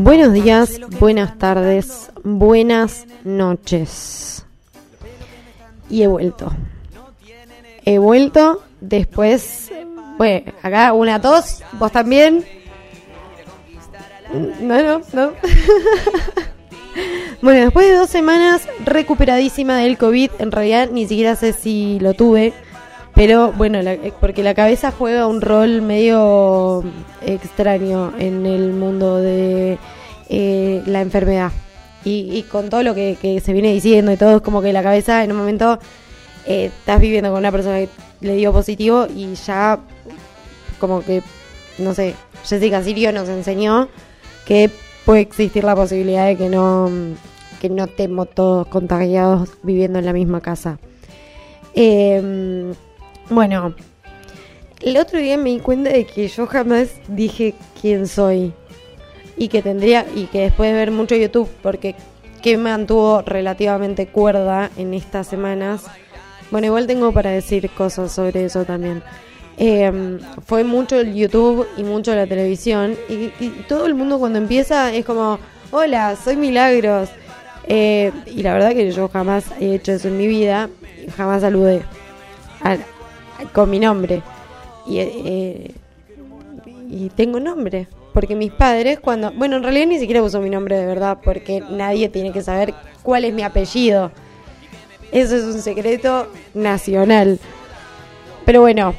Buenos días, buenas tardes, buenas noches. Y he vuelto. He vuelto después. Bueno, acá una tos, vos también. No, no, no. bueno, después de dos semanas recuperadísima del COVID, en realidad ni siquiera sé si lo tuve, pero bueno, eh, porque la cabeza juega un rol medio extraño en el mundo de eh, la enfermedad. Y, con todo lo que, se viene diciendo y todo, es como que la cabeza en un momento eh, estás viviendo con una persona que le dio positivo y ya como que, no sé, Jessica Sirio nos enseñó que puede existir la posibilidad de que no, que no estemos todos contagiados viviendo en la misma casa. Em, bueno, el otro día me di cuenta de que yo jamás dije quién soy y que tendría y que después de ver mucho YouTube porque que me mantuvo relativamente cuerda en estas semanas. Bueno, igual tengo para decir cosas sobre eso también. Em, fue mucho el YouTube y mucho la televisión. Y, todo el mundo cuando empieza es como, hola, soy Milagros. Eh, y la verdad que yo jamás he hecho eso en mi vida. Jamás saludé con mi nombre. Y, eh, y tengo nombre. Porque mis padres cuando... Bueno, en realidad ni siquiera uso mi nombre de verdad. Porque nadie tiene que saber cuál es mi apellido. Eso es un secreto nacional. Pero bueno,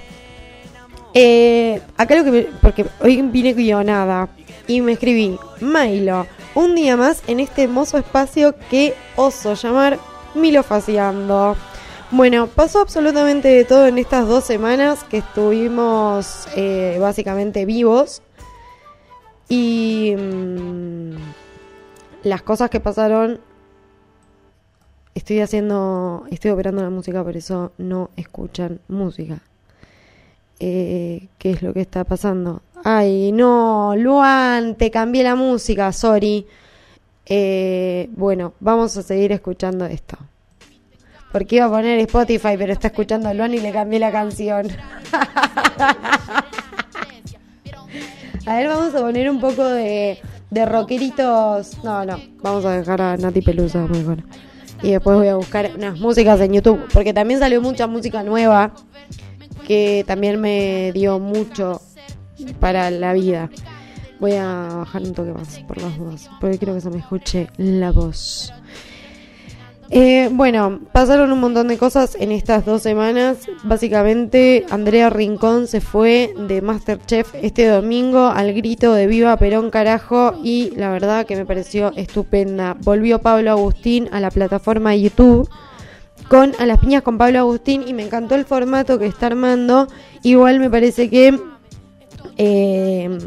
eh, acá lo que porque hoy vine guionada y me escribí, Milo, un día más en este hermoso espacio que oso llamar Milofaciando. Bueno, pasó absolutamente de todo en estas dos semanas que estuvimos eh, básicamente vivos. Y mm, las cosas que pasaron, estoy haciendo, estoy operando la música, por eso no escuchan música eh, qué es lo que está pasando. Ay, no, Luan, te cambié la música, sorry. Eh, bueno, vamos a seguir escuchando esto. Porque iba a poner Spotify, pero está escuchando a Luan y le cambié la canción. a ver, vamos a poner un poco de, de rockeritos. No, no, vamos a dejar a Nati Pelusa mejor. Y después voy a buscar unas músicas en YouTube, porque también salió mucha música nueva que también me dio mucho para la vida. Voy a bajar un toque más por las dudas, porque quiero que se me escuche la voz. Eh, bueno, pasaron un montón de cosas en estas dos semanas. Básicamente, Andrea Rincón se fue de Masterchef este domingo al grito de Viva Perón carajo y la verdad que me pareció estupenda. Volvió Pablo Agustín a la plataforma YouTube con A las piñas con Pablo Agustín y me encantó el formato que está armando. Igual me parece que eh,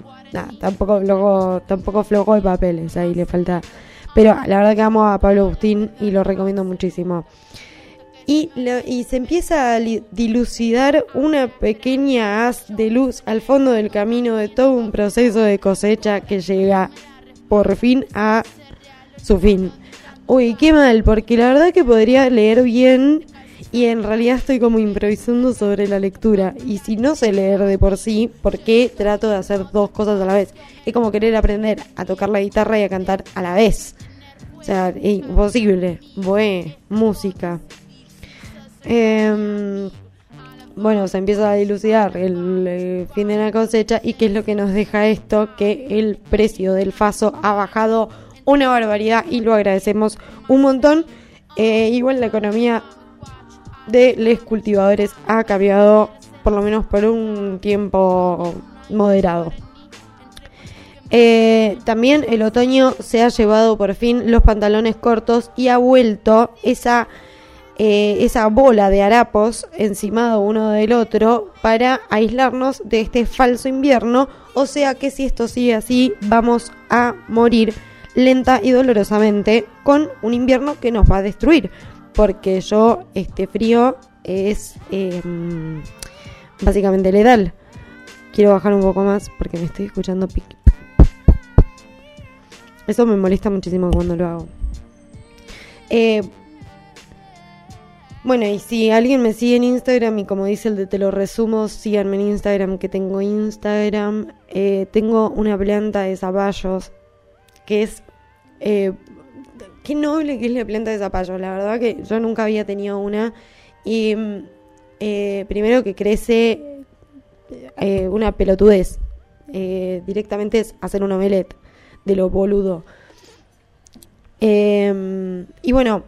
tampoco flojo, tampoco flojo de papeles, ahí le falta. Pero la verdad que amo a Pablo Agustín y lo recomiendo muchísimo. Y, y se empieza a dilucidar una pequeña haz de luz al fondo del camino de todo un proceso de cosecha que llega por fin a su fin. Uy, qué mal, porque la verdad que podría leer bien y en realidad estoy como improvisando sobre la lectura. Y si no sé leer de por sí, ¿por qué trato de hacer dos cosas a la vez? Es como querer aprender a tocar la guitarra y a cantar a la vez. O sea, imposible. Bueh, música. Em, bueno, se empieza a dilucidar el, el, fin de la cosecha y qué es lo que nos deja esto, que el precio del faso ha bajado una barbaridad y lo agradecemos un montón. Eh, igual la economía de los cultivadores ha cambiado por lo menos por un tiempo moderado. Eh, también el otoño se ha llevado por fin los pantalones cortos y ha vuelto esa, eh, esa bola de harapos encimado uno del otro para aislarnos de este falso invierno. O sea que si esto sigue así, vamos a morir lenta y dolorosamente con un invierno que nos va a destruir. Porque yo, este frío es em, básicamente letal. Quiero bajar un poco más porque me estoy escuchando pic. Eso me molesta muchísimo cuando lo hago. Eh, bueno, y si alguien me sigue en Instagram y como dice el de te lo resumo, síganme en Instagram que tengo Instagram. Eh, tengo una planta de zapallos que es... Eh, qué noble que es la planta de zapallo. La verdad que yo nunca había tenido una. Y eh, primero que crece eh, una pelotudez. Eh, directamente es hacer un omelette de lo boludo. Em, y bueno,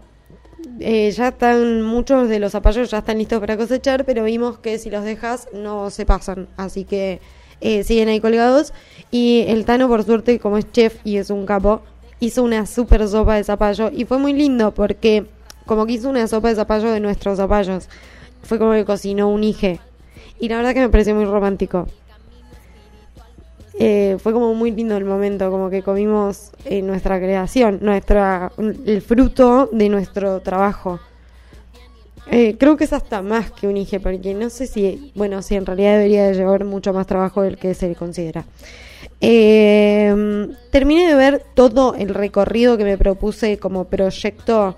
ya están muchos de los zapallos ya están listos para cosechar, pero vimos que si los dejas no se pasan, así que siguen ahí colgados. Y el Tano, por suerte, como es chef y es un capo, hizo una super sopa de zapallo y fue muy lindo porque como que hizo una sopa de zapallo de nuestros zapallos. Fue como que cocinó un hije. Y la verdad que me pareció muy romántico. Eh, fue como muy lindo el momento, como que comimos eh, nuestra creación, nuestra el fruto de nuestro trabajo. Eh, creo que es hasta más que un hije, porque no sé si, bueno, si en realidad debería de llevar mucho más trabajo del que se le considera. Eh, terminé de ver todo el recorrido que me propuse como proyecto,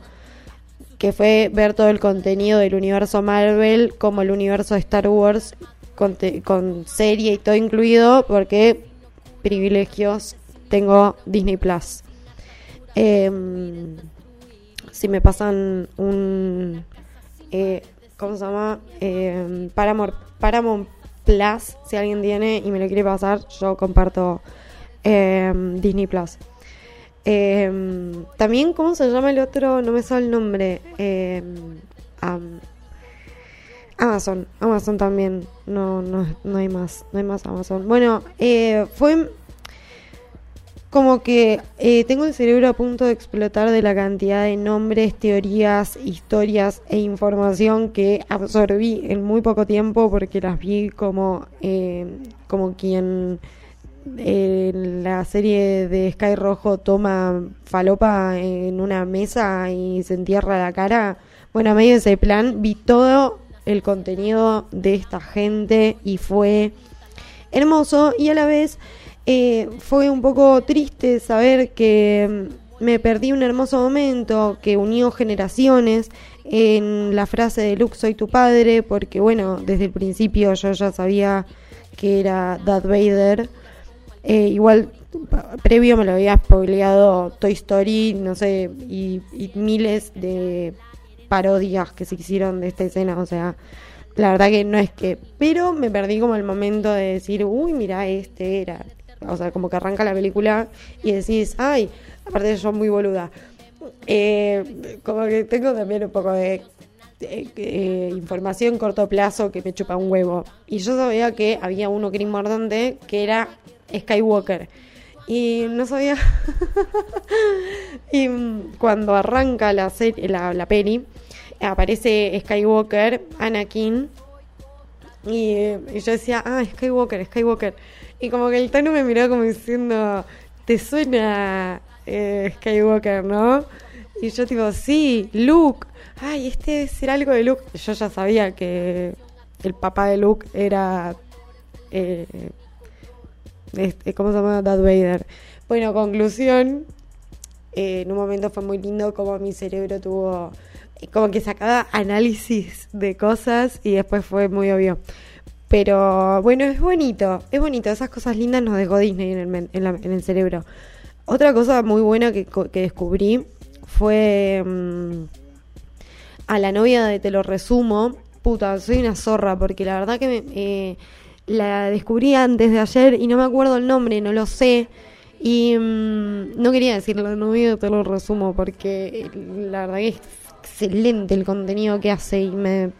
que fue ver todo el contenido del universo Marvel, como el universo de Star Wars, con, serie y todo incluido, porque privilegios tengo Disney Plus. Em, si me pasan un. Eh, ¿Cómo se llama? Eh, Paramount, Paramount Plus, si alguien tiene y me lo quiere pasar, yo comparto em, Disney Plus. Em, también, ¿cómo se llama el otro? No me sale el nombre. Em, Amazon, Amazon también. No, no, no hay más, no hay más Amazon. Bueno, eh, fue como que eh, tengo el cerebro a punto de explotar de la cantidad de nombres, teorías, historias e información que absorbí en muy poco tiempo porque las vi como, eh, como quien en la serie de Sky Rojo toma falopa en una mesa y se entierra la cara. Bueno, a medio de ese plan vi todo el contenido de esta gente y fue hermoso y a la vez eh, fue un poco triste saber que mm, me perdí un hermoso momento que unió generaciones en la frase de Luke soy tu padre, porque bueno, desde el principio yo ya sabía que era Darth Vader. Eh, igual previo me lo había spoileado Toy Story, no sé, y, y, miles de parodias que se hicieron de esta escena, o sea, la verdad que no es que, pero me perdí como el momento de decir, uy, mira, este era, o sea, como que arranca la película y decís, ay, aparte yo muy boluda. Eh, como que tengo también un poco de, eh, información corto plazo que me chupa un huevo. Y yo sabía que había uno que era importante, que era Skywalker. Y no sabía. y cuando arranca la, serie, la, la peli, aparece Skywalker, Anakin. Y, y, yo decía, ah, Skywalker, Skywalker. Y como que el Tano me miró como diciendo, ¿te suena eh, Skywalker, no? Y yo tipo, sí, Luke. Ay, este debe algo de Luke. Yo ya sabía que el papá de Luke era... Eh, este, ¿Cómo se llama? Darth Vader. Bueno, conclusión. Eh, en un momento fue muy lindo como mi cerebro tuvo... Como que sacaba análisis de cosas y después fue muy obvio. Pero bueno, es bonito, es bonito. Esas cosas lindas nos dejó Disney en el, en, el cerebro. Otra cosa muy buena que, que descubrí fue mm, a la novia de Te lo resumo. Puta, soy una zorra porque la verdad que me, la descubrí antes de ayer y no me acuerdo el nombre, no lo sé. Y mm, no quería decir la novia de Te lo resumo porque la verdad que es excelente el contenido que hace y me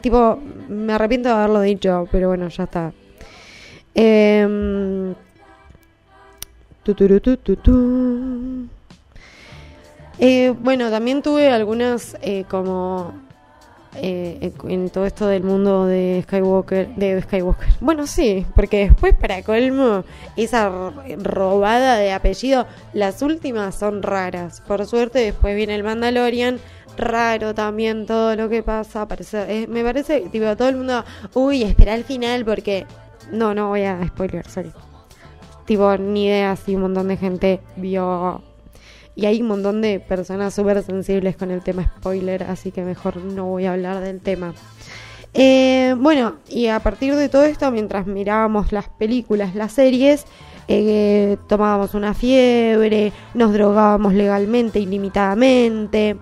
tipo, me arrepiento de haberlo dicho, pero bueno, ya está. Eh, eh, bueno, también tuve algunas eh, como eh, en todo esto del mundo de Skywalker, de Skywalker. Bueno, sí, porque después para colmo esa robada de apellido, las últimas son raras. Por suerte después viene el Mandalorian raro también todo lo que pasa. Parece, eh, me parece, tipo, todo el mundo, uy, espera el final porque... No, no voy a spoiler, sorry. Tipo, ni idea si un montón de gente vio... Y hay un montón de personas súper sensibles con el tema spoiler, así que mejor no voy a hablar del tema. Eh, bueno, y a partir de todo esto, mientras mirábamos las películas, las series, eh, tomábamos una fiebre, nos drogábamos legalmente, ilimitadamente.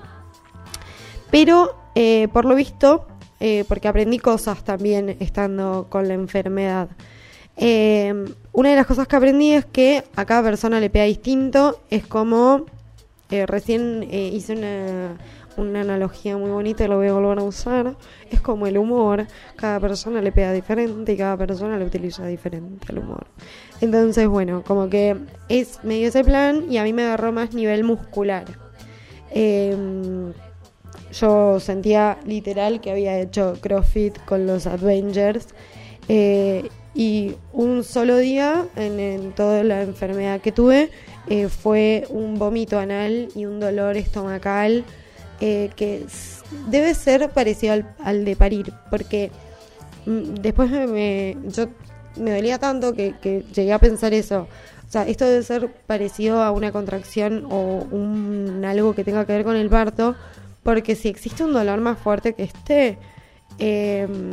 Pero, eh, por lo visto, eh, porque aprendí cosas también estando con la enfermedad. una de las cosas que aprendí es que a cada persona le pega distinto. Es como, recién hice una, una analogía muy bonita y lo voy a volver a usar. Es como el humor, cada persona le pega diferente y cada persona le utiliza diferente el humor. Entonces, bueno, como que es medio ese plan y a mí me agarró más nivel muscular. Yo sentía literal que había hecho CrossFit con los Avengers. Eh, y un solo día en, toda la enfermedad que tuve eh, fue un vómito anal y un dolor estomacal eh, que debe ser parecido al, de parir, porque mm, después me, yo me dolía tanto que, llegué a pensar eso. O sea, esto debe ser parecido a una contracción o un algo que tenga que ver con el parto, porque si existe un dolor más fuerte que este, em,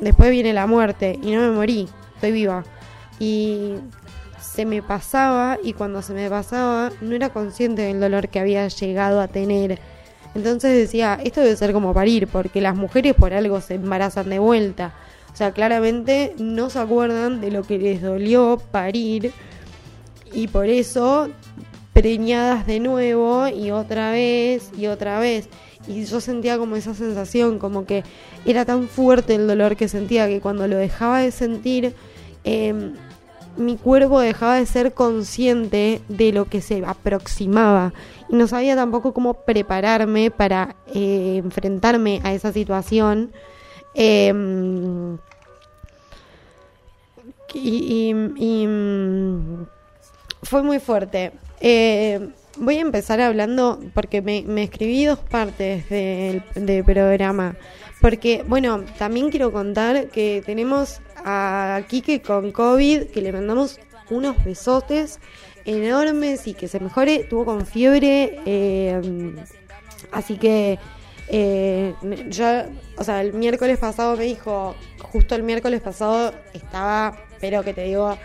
después viene la muerte y no me morí, estoy viva. Y se me pasaba y cuando se me pasaba no era consciente del dolor que había llegado a tener entonces decía, esto debe ser como parir, porque las mujeres por algo se embarazan de vuelta. O sea, claramente no se acuerdan de lo que les dolió parir y por eso preñadas de nuevo y otra vez y otra vez. Y yo sentía como esa sensación, como que era tan fuerte el dolor que sentía que cuando lo dejaba de sentir, eh, mi cuerpo dejaba de ser consciente de lo que se aproximaba y no sabía tampoco cómo prepararme para eh, enfrentarme a esa situación. Em, y, mm, fue muy fuerte. Eh, voy a empezar hablando porque me, escribí dos partes del, del programa. Porque, bueno, también quiero contar que tenemos a Kike con COVID, que le mandamos unos besotes enormes y que se mejore. Tuvo con fiebre, eh, así que eh, yo, o sea, el miércoles pasado me dijo, justo el miércoles pasado estaba, pero que te digo,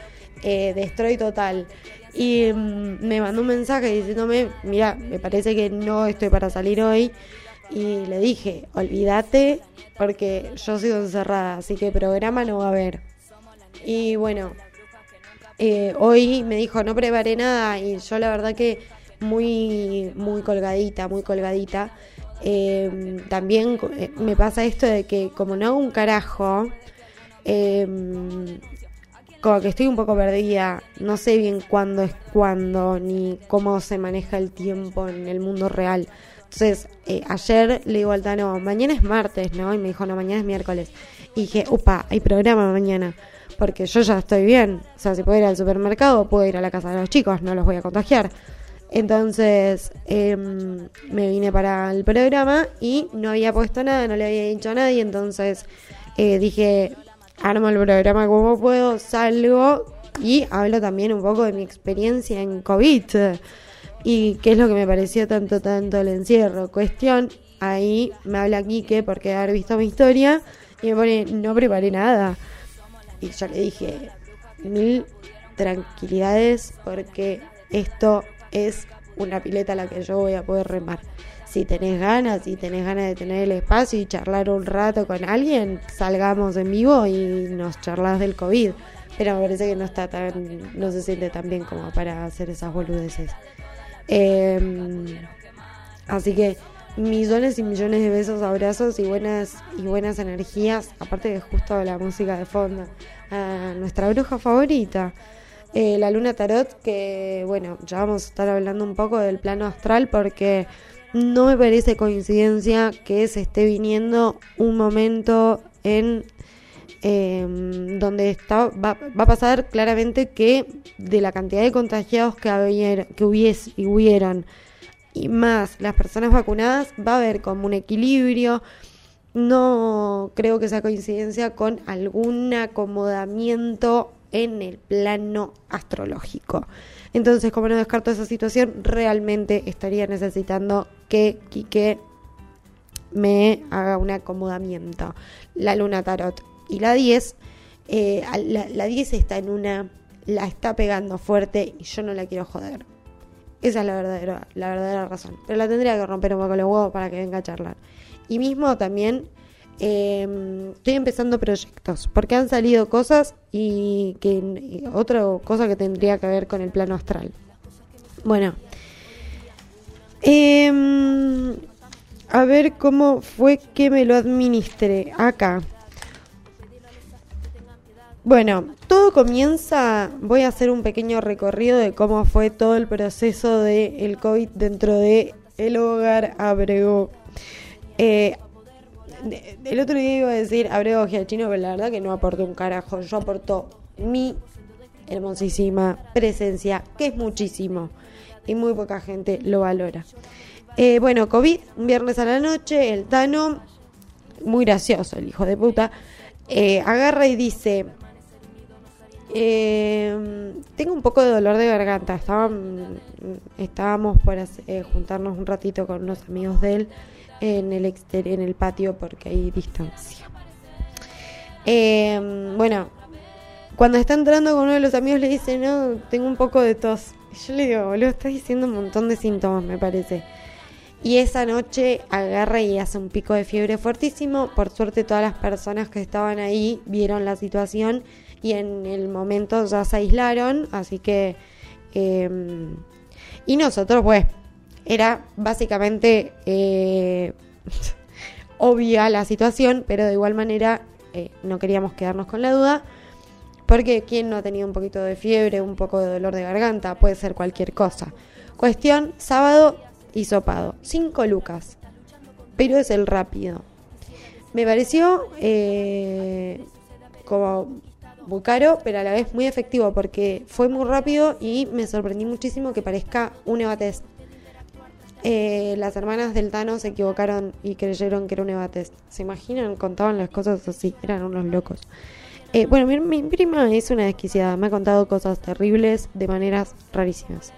eh, destroy total. Y mm, me mandó un mensaje diciéndome, mira, me parece que no estoy para salir hoy. Y le dije, olvídate porque yo sigo encerrada, así que programa no va a haber. Y bueno, eh, hoy me dijo, no preparé nada y yo la verdad que muy, muy colgadita, muy colgadita. Eh, también eh, me pasa esto de que como no hago un carajo, como que estoy un poco perdida, no sé bien cuándo es cuándo, ni cómo se maneja el tiempo en el mundo real. Entonces, eh, ayer le digo al Tano, mañana es martes, ¿no? Y me dijo, no, mañana es miércoles. Y dije, upa, hay programa mañana. Porque yo ya estoy bien. O sea, si puedo ir al supermercado, puedo ir a la casa de los chicos, no los voy a contagiar. Entonces em, me vine para el programa y no había puesto nada, no le había dicho a nadie. Entonces eh, dije, armo el programa como puedo, salgo y hablo también un poco de mi experiencia en COVID y qué es lo que me pareció tanto, tanto el encierro. Cuestión, ahí me habla Quique porque haber visto mi historia y me pone, no preparé nada. Y yo le dije, mil tranquilidades porque esto es una pileta a la que yo voy a poder remar. Si tenés ganas, si tenés ganas de tener el espacio y charlar un rato con alguien, salgamos en vivo y nos charlas del COVID. Pero me parece que no está tan, no se siente tan bien como para hacer esas boludeces. Em, así que millones y millones de besos, abrazos y buenas y buenas energías, aparte de justo la música de fondo, a nuestra bruja favorita, eh, la luna tarot, que bueno, ya vamos a estar hablando un poco del plano astral porque no me parece coincidencia que se esté viniendo un momento en Em, donde está, va, va, a pasar claramente que de la cantidad de contagiados que, que hubies, y hubieran y más las personas vacunadas, va a haber como un equilibrio. No creo que sea coincidencia con algún acomodamiento en el plano astrológico. Entonces, como no descarto esa situación, realmente estaría necesitando que Quique me haga un acomodamiento. La luna tarot y la 10, eh, la, 10 está en una la está pegando fuerte y yo no la quiero joder. Esa es la verdadera, la verdadera razón. Pero la tendría que romper un poco los huevos para que venga a charlar. Y mismo también eh, estoy empezando proyectos, porque han salido cosas y que otra cosa que tendría que ver con el plano astral. Bueno, eh, a ver cómo fue que me lo administré acá. Bueno, todo comienza, voy a hacer un pequeño recorrido de cómo fue todo el proceso del el COVID dentro de el hogar Abrego. Eh, el otro día iba a decir Abrego Giachino, pero la verdad que no aportó un carajo. Yo aportó mi hermosísima presencia, que es muchísimo y muy poca gente lo valora. Eh, bueno, COVID, un viernes a la noche, el Tano, muy gracioso el hijo de puta, eh, agarra y dice, eh, tengo un poco de dolor de garganta. estábamos por juntarnos un ratito con unos amigos de él en el exterior, en el patio porque hay distancia. bueno, cuando está entrando con uno de los amigos le dice, no, tengo un poco de tos. Yo le digo, boludo, estás diciendo un montón de síntomas, me parece. Y esa noche agarra y hace un pico de fiebre fuertísimo. Por suerte todas las personas que estaban ahí vieron la situación y en el momento ya se aislaron. Así que... Em, y nosotros, pues, era básicamente eh, obvia la situación, pero de igual manera eh, no queríamos quedarnos con la duda. Porque quien no ha tenido un poquito de fiebre, un poco de dolor de garganta, puede ser cualquier cosa. Cuestión, sábado hisopado. 5 lucas. Pero es el rápido. Me pareció eh, como muy caro, pero a la vez muy efectivo porque fue muy rápido y me sorprendí muchísimo que parezca un Evatest. Eh, las hermanas del Tano se equivocaron y creyeron que era un Evatest. ¿Se imaginan? Contaban las cosas así, eran unos locos. Eh, bueno, mi, prima es una desquiciada, me ha contado cosas terribles de maneras rarísimas.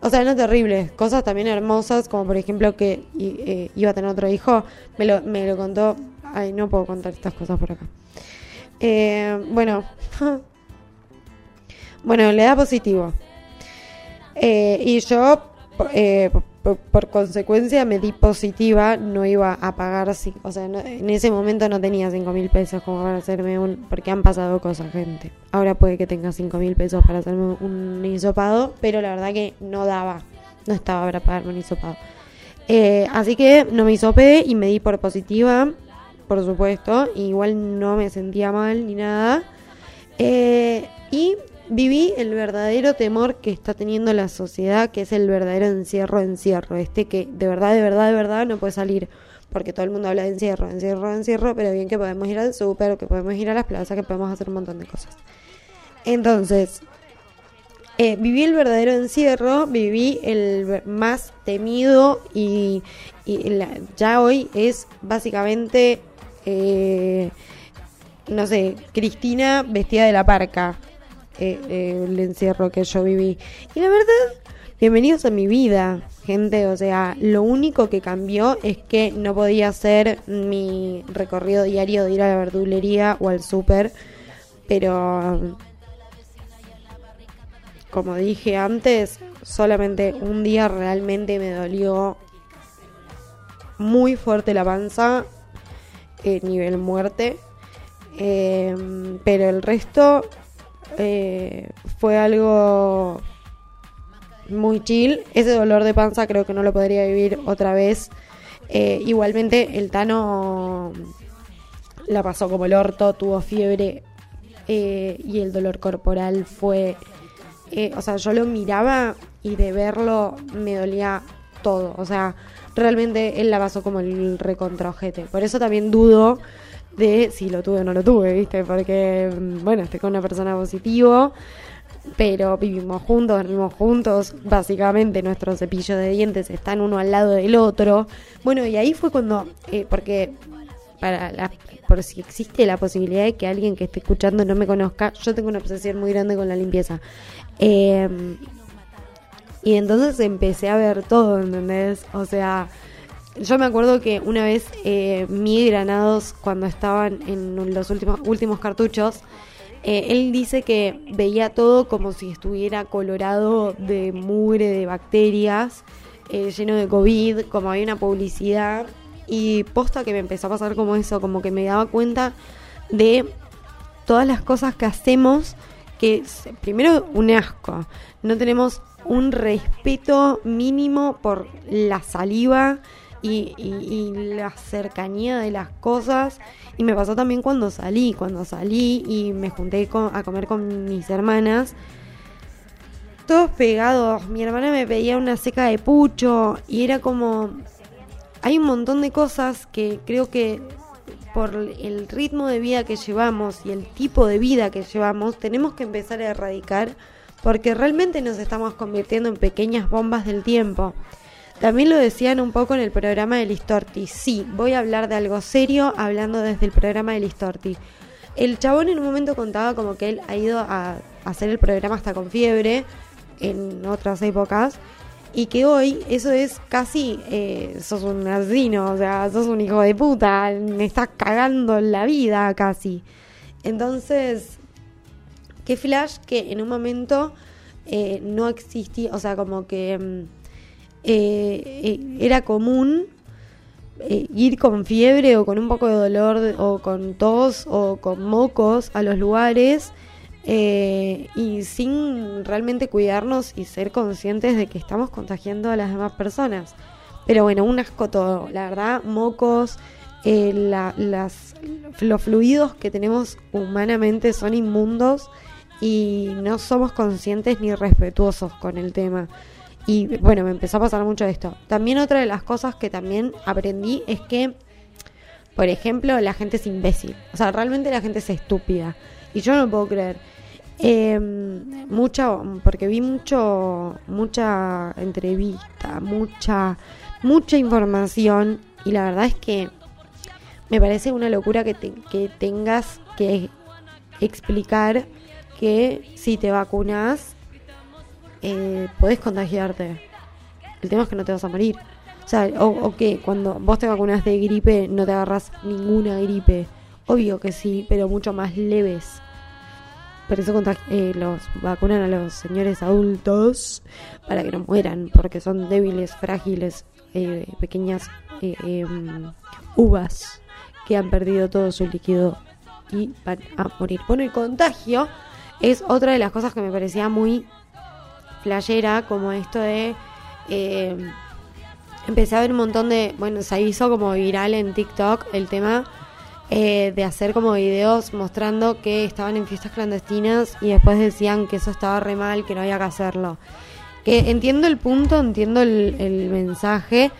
O sea, no terribles, cosas también hermosas, como por ejemplo que eh, iba a tener otro hijo, me lo, me lo contó. Ay, no puedo contar estas cosas por acá. Eh, bueno, bueno, le da positivo. Y yo, por, consecuencia me di positiva, no iba a pagar, o sea, en ese momento no tenía cinco mil pesos como para hacerme un, porque han pasado cosas, gente. Ahora puede que tenga cinco mil pesos para hacerme un hisopado, pero la verdad que no daba, no estaba para pagarme un hisopado. Eh, así que no me hisopé y me di por positiva, por supuesto, igual no me sentía mal ni nada. Eh, y viví el verdadero temor que está teniendo la sociedad, que es el verdadero encierro, encierro, este que de verdad, de verdad, de verdad no puede salir, porque todo el mundo habla de encierro, encierro, encierro, pero bien que podemos ir al súper, que podemos ir a las plazas, que podemos hacer un montón de cosas. Entonces, eh, viví el verdadero encierro, viví el más temido y, ya hoy es básicamente, eh, no sé, Cristina vestida de la parca. Eh, eh, el encierro que yo viví. Y la verdad, bienvenidos a mi vida, gente. O sea, lo único que cambió es que no podía hacer mi recorrido diario de ir a la verdulería o al súper. Pero, como dije antes, solamente un día realmente me dolió muy fuerte la panza, eh, nivel muerte. pero el resto eh, fue algo muy chill. Ese dolor de panza creo que no lo podría vivir otra vez. Eh, igualmente el Tano la pasó como el orto, tuvo fiebre eh, y el dolor corporal fue... o sea, yo lo miraba y de verlo me dolía todo. O sea, realmente él la pasó como el recontraojete. Por eso también dudo de si lo tuve o no lo tuve, ¿viste? Porque, mm, bueno, estoy con una persona positivo, pero vivimos juntos, dormimos juntos, básicamente nuestros cepillos de dientes están uno al lado del otro. Bueno, y ahí fue cuando, eh, porque para la, por si existe la posibilidad de que alguien que esté escuchando no me conozca, yo tengo una obsesión muy grande con la limpieza. Em, y entonces empecé a ver todo, ¿entendés? O sea, yo me acuerdo que una vez eh, mi granados, cuando estaban en los últimos, últimos cartuchos, eh, él dice que veía todo como si estuviera colorado de mugre de bacterias, eh, lleno de COVID, como había una publicidad. Y posta que me empezó a pasar como eso, como que me daba cuenta de todas las cosas que hacemos, que primero un asco, no tenemos un respeto mínimo por la saliva y, la cercanía de las cosas. Y me pasó también cuando salí, cuando salí y me junté a comer con mis hermanas. Todos pegados. Mi hermana me pedía una seca de pucho y era como... Hay un montón de cosas que creo que por el ritmo de vida que llevamos y el tipo de vida que llevamos, tenemos que empezar a erradicar porque realmente nos estamos convirtiendo en pequeñas bombas del tiempo. También lo decían un poco en el programa de Listorti. Sí, voy a hablar de algo serio hablando desde el programa de Listorti. El chabón en un momento contaba como que él ha ido a hacer el programa hasta con fiebre en otras épocas y que hoy eso es casi, eh, sos un asesino, o sea, sos un hijo de puta, me estás cagando la vida casi. Entonces, qué flash que en un momento eh, no existía, o sea, como que mm, eh, era común ir con fiebre o con un poco de dolor o con tos o con mocos a los lugares eh, y sin realmente cuidarnos y ser conscientes de que estamos contagiando a las demás personas. Pero bueno, un asco todo, la verdad, mocos, eh, las, los fluidos que tenemos humanamente son inmundos y no somos conscientes ni respetuosos con el tema. Y bueno, me empezó a pasar mucho esto. También otra de las cosas que también aprendí es que, por ejemplo, la gente es imbécil. O sea, realmente la gente es estúpida. Y yo no puedo creer. Eh, porque vi mucho, mucha entrevista, mucha, mucha información y la verdad es que me parece una locura que, que tengas que explicar que si te vacunas eh, podés contagiarte. El tema es que no te vas a morir. O que cuando vos te vacunas de gripe no te agarras ninguna gripe. Obvio que sí, pero mucho más leves. Por eso eh, los vacunan a los señores adultos para que no mueran, porque son débiles, frágiles, eh, pequeñas eh, em, uvas que han perdido todo su líquido y van a morir. Bueno, el contagio es otra de las cosas que me parecía muy flayera, como esto de... Em, empecé a ver un montón de... Bueno, se hizo como viral en TikTok el tema eh, de hacer como videos mostrando que estaban en fiestas clandestinas y después decían que eso estaba re mal, que no había que hacerlo. Que entiendo el punto, entiendo el, mensaje,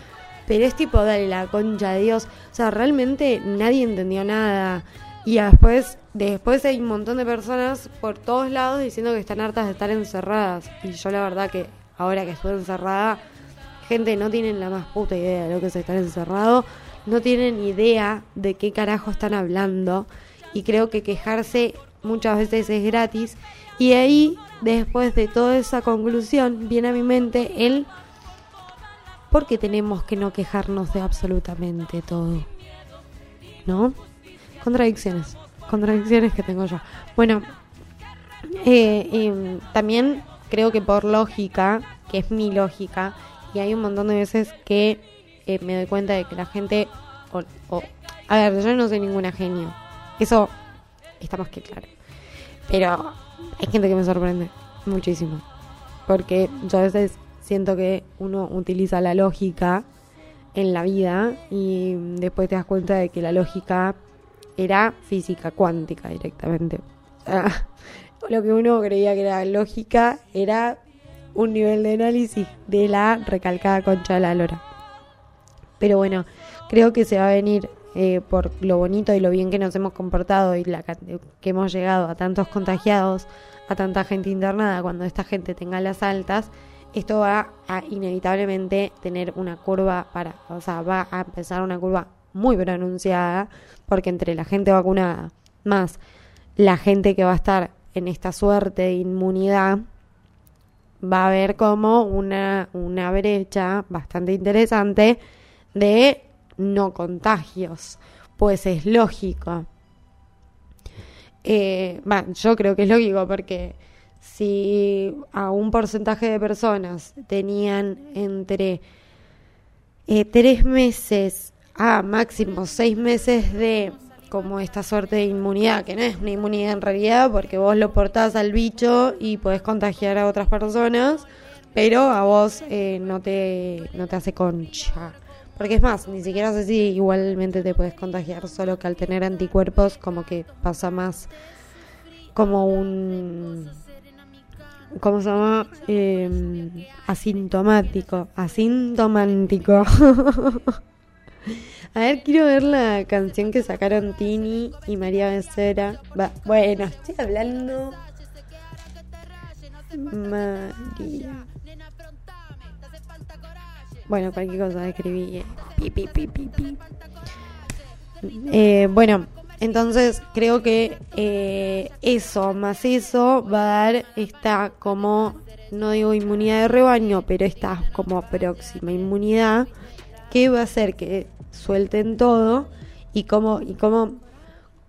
pero es tipo, dale la concha de Dios. O sea, realmente nadie entendió nada. Y después, después hay un montón de personas por todos lados diciendo que están hartas de estar encerradas. Y yo la verdad que ahora que estoy encerrada, gente no tienen la más puta idea de lo que es estar encerrado. No tienen idea de qué carajo están hablando. Y creo que quejarse muchas veces es gratis. Y ahí después de toda esa conclusión viene a mi mente el por qué tenemos que no quejarnos de absolutamente todo ¿no? contradicciones contradicciones que tengo yo bueno eh, también creo que por lógica que es mi lógica y hay un montón de veces que me doy cuenta de que la gente... O, a ver, yo no soy ninguna genio. Eso está más que claro. Pero hay gente que me sorprende muchísimo. Porque yo a veces siento que uno utiliza la lógica en la vida y después te das cuenta de que la lógica era física cuántica directamente. lo que uno creía que era lógica era un nivel de análisis de la recalcada concha de la lora. Pero bueno, creo que se va a venir eh, por lo bonito y lo bien que nos hemos comportado y la que hemos llegado a tantos contagiados, a tanta gente internada, cuando esta gente tenga las altas, esto va a inevitablemente tener una curva para, o sea, va a empezar una curva muy pronunciada, porque entre la gente vacunada más la gente que va a estar en esta suerte de inmunidad, va a haber como una, una brecha bastante interesante de no contagios, pues es lógico. eh, yo creo que es lógico porque si a un porcentaje de personas tenían entre eh, tres meses a máximo seis meses de como esta suerte de inmunidad, que no es una inmunidad en realidad porque vos lo portás al bicho y podés contagiar a otras personas, pero a vos eh, no, te, no te hace concha. Porque es más, ni siquiera sé si igualmente te puedes contagiar, solo que al tener anticuerpos como que pasa más como un... ¿Cómo se llama? Em, asintomático. Asintomático. A ver, quiero ver la canción que sacaron Tini y María Becerra. bueno, estoy hablando. María. Bueno, cualquier cosa escribí. Eh. Eh, bueno, entonces creo que eh, eso más eso va a dar esta como, no digo inmunidad de rebaño, pero esta como próxima inmunidad que va a hacer que suelten todo y cómo, y cómo,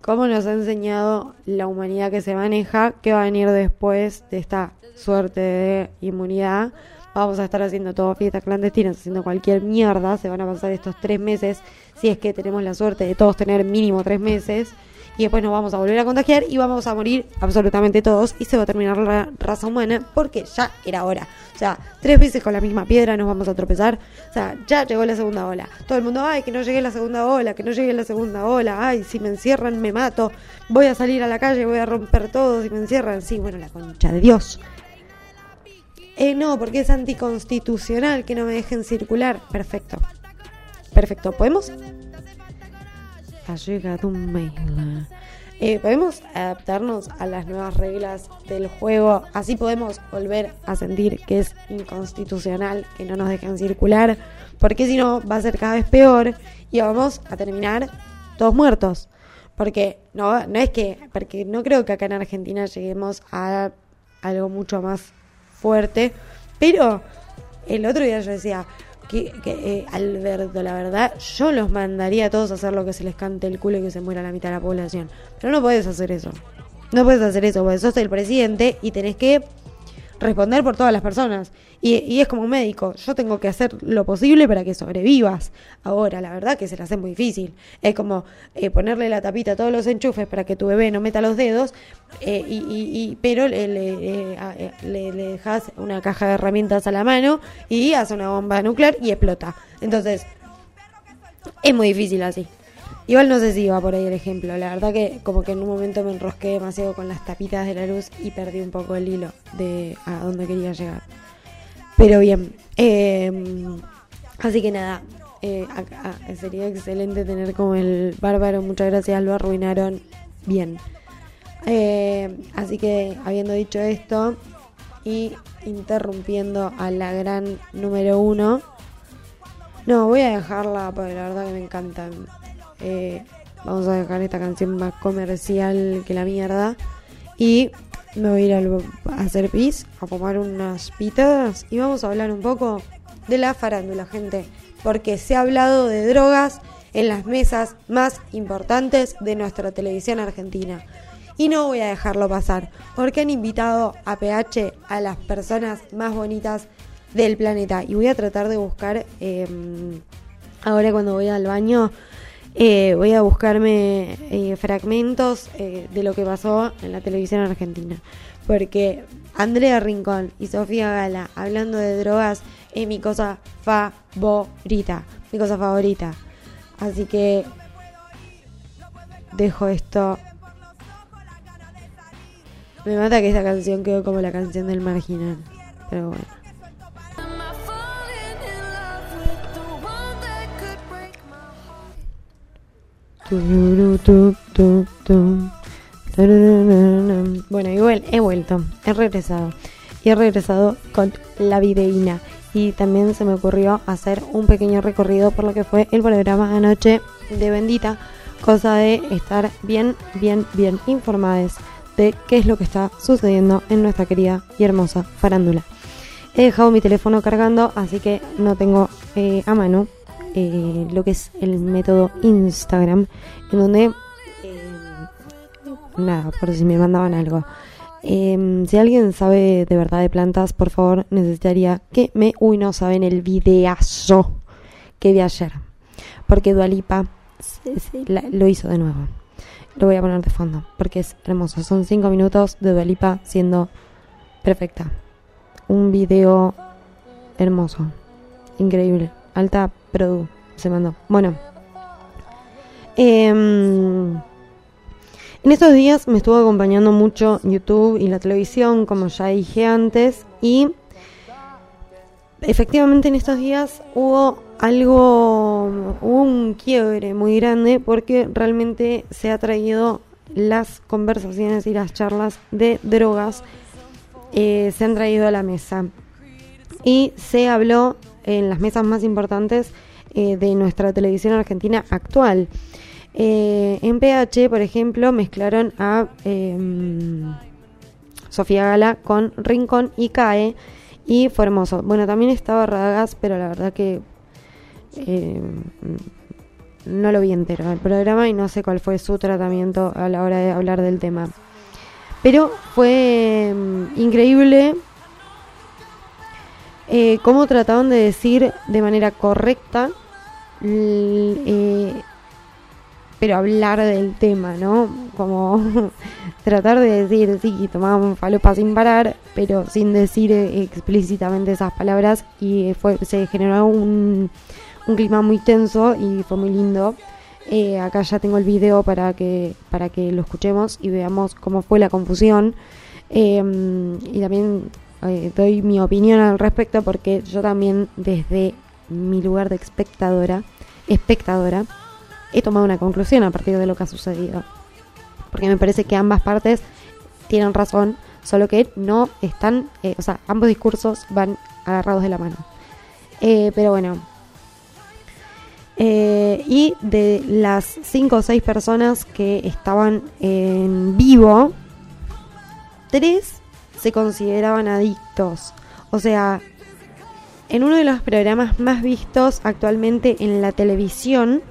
cómo nos ha enseñado la humanidad que se maneja, que va a venir después de esta suerte de inmunidad. Vamos a estar haciendo todo fiestas clandestinas, haciendo cualquier mierda, se van a pasar estos tres meses, si es que tenemos la suerte de todos tener mínimo tres meses, y después nos vamos a volver a contagiar y vamos a morir absolutamente todos y se va a terminar la raza humana porque ya era hora. O sea, tres veces con la misma piedra nos vamos a tropezar. O sea, ya llegó la segunda ola. Todo el mundo, ay, que no llegue la segunda ola, que no llegue la segunda ola, ay, si me encierran me mato, voy a salir a la calle, voy a romper todo si me encierran. Sí, bueno, la concha de Dios. Eh, no, porque es anticonstitucional que no me dejen circular. Perfecto. Perfecto. ¿Podemos? Ha llegado un mail. Eh, podemos adaptarnos a las nuevas reglas del juego. Así podemos volver a sentir que es inconstitucional que no nos dejen circular. Porque si no, va a ser cada vez peor y vamos a terminar todos muertos. Porque no, no es que, porque no creo que acá en Argentina lleguemos a algo mucho más fuerte. Pero el otro día yo decía que, eh, Alberto, la verdad, yo los mandaría a todos a hacer lo que se les cante el culo y que se muera la mitad de la población. Pero no puedes hacer eso. No puedes hacer eso, porque sos el presidente y tenés que responder por todas las personas. Y, es como un médico, yo tengo que hacer lo posible para que sobrevivas. Ahora, la verdad que se la hace muy difícil. Es como eh, ponerle la tapita a todos los enchufes para que tu bebé no meta los dedos, eh, y, y, pero le, le, eh, le, le dejas una caja de herramientas a la mano y hace una bomba nuclear y explota. Entonces, es muy difícil así. Igual no sé si iba por ahí el ejemplo. La verdad que como que en un momento me enrosqué demasiado con las tapitas de la luz y perdí un poco el hilo de a dónde quería llegar. Pero bien. Em, así que nada. Eh, sería excelente tener como el bárbaro. Muchas gracias. Lo arruinaron bien. Eh, así que habiendo dicho esto y interrumpiendo a la gran número uno. No, voy a dejarla porque la verdad que me encantan eh, vamos a dejar esta canción más comercial que la mierda. Y me voy a ir a, hacer pis, a tomar unas pitadas y vamos a hablar un poco de la farándula, gente. Porque se ha hablado de drogas en las mesas más importantes de nuestra televisión argentina. Y no voy a dejarlo pasar, porque han invitado a PH a las personas más bonitas del planeta. Y voy a tratar de buscar, em, ahora cuando voy al baño, eh, voy a buscarme eh, fragmentos eh, de lo que pasó en la televisión argentina. Porque Andrea Rincón y Sofía Gala hablando de drogas es mi cosa favorita. Mi cosa favorita. Así que dejo esto. Me mata que esta canción quedó como la canción del marginal. Pero bueno. Bueno, igual he vuelto, he regresado. Y he regresado con la videína. Y también se me ocurrió hacer un pequeño recorrido por lo que fue el programa anoche de Bendita. Cosa de estar bien, bien, bien informadas de qué es lo que está sucediendo en nuestra querida y hermosa farándula. He dejado mi teléfono cargando, así que no tengo eh, a mano eh, lo que es el método Instagram, en donde eh, nada, por si me mandaban algo. Em, si alguien sabe de verdad de plantas, por favor, necesitaría que me... Uy, no saben el videazo que vi ayer. Porque Dualipa lo hizo de nuevo. Lo voy a poner de fondo porque es hermoso. Son cinco minutos de Dualipa siendo perfecta. Un video hermoso. Increíble. Alta produ se mandó. Bueno. Em, en estos días me estuvo acompañando mucho YouTube y la televisión, como ya dije antes, y efectivamente en estos días hubo algo, un quiebre muy grande porque realmente se ha traído las conversaciones y las charlas de drogas, eh, se han traído a la mesa. Y se habló en las mesas más importantes eh, de nuestra televisión argentina actual. Eh, en PH, por ejemplo, mezclaron a em, Sofía Gala con Rincón y CAE y fue hermoso. Bueno, también estaba Radagas, pero la verdad que em, no lo vi entero el programa y no sé cuál fue su tratamiento a la hora de hablar del tema. Pero fue em, increíble eh, cómo trataban de decir de manera correcta eh, pero hablar del tema, ¿no? Como tratar de decir, sí, tomábamos falopa sin parar, pero sin decir eh, explícitamente esas palabras y fue, se generó un, un clima muy tenso y fue muy lindo. Acá ya tengo el video para que, para que lo escuchemos y veamos cómo fue la confusión. Y también eh, doy mi opinión al respecto porque yo también desde mi lugar de espectadora, espectadora, he tomado una conclusión a partir de lo que ha sucedido. Porque me parece que ambas partes tienen razón, solo que no están, eh, o sea, ambos discursos van agarrados de la mano. Eh, pero bueno. Y de las cinco o seis personas que estaban en vivo, tres se consideraban adictos. O sea, en uno de los programas más vistos actualmente en la televisión,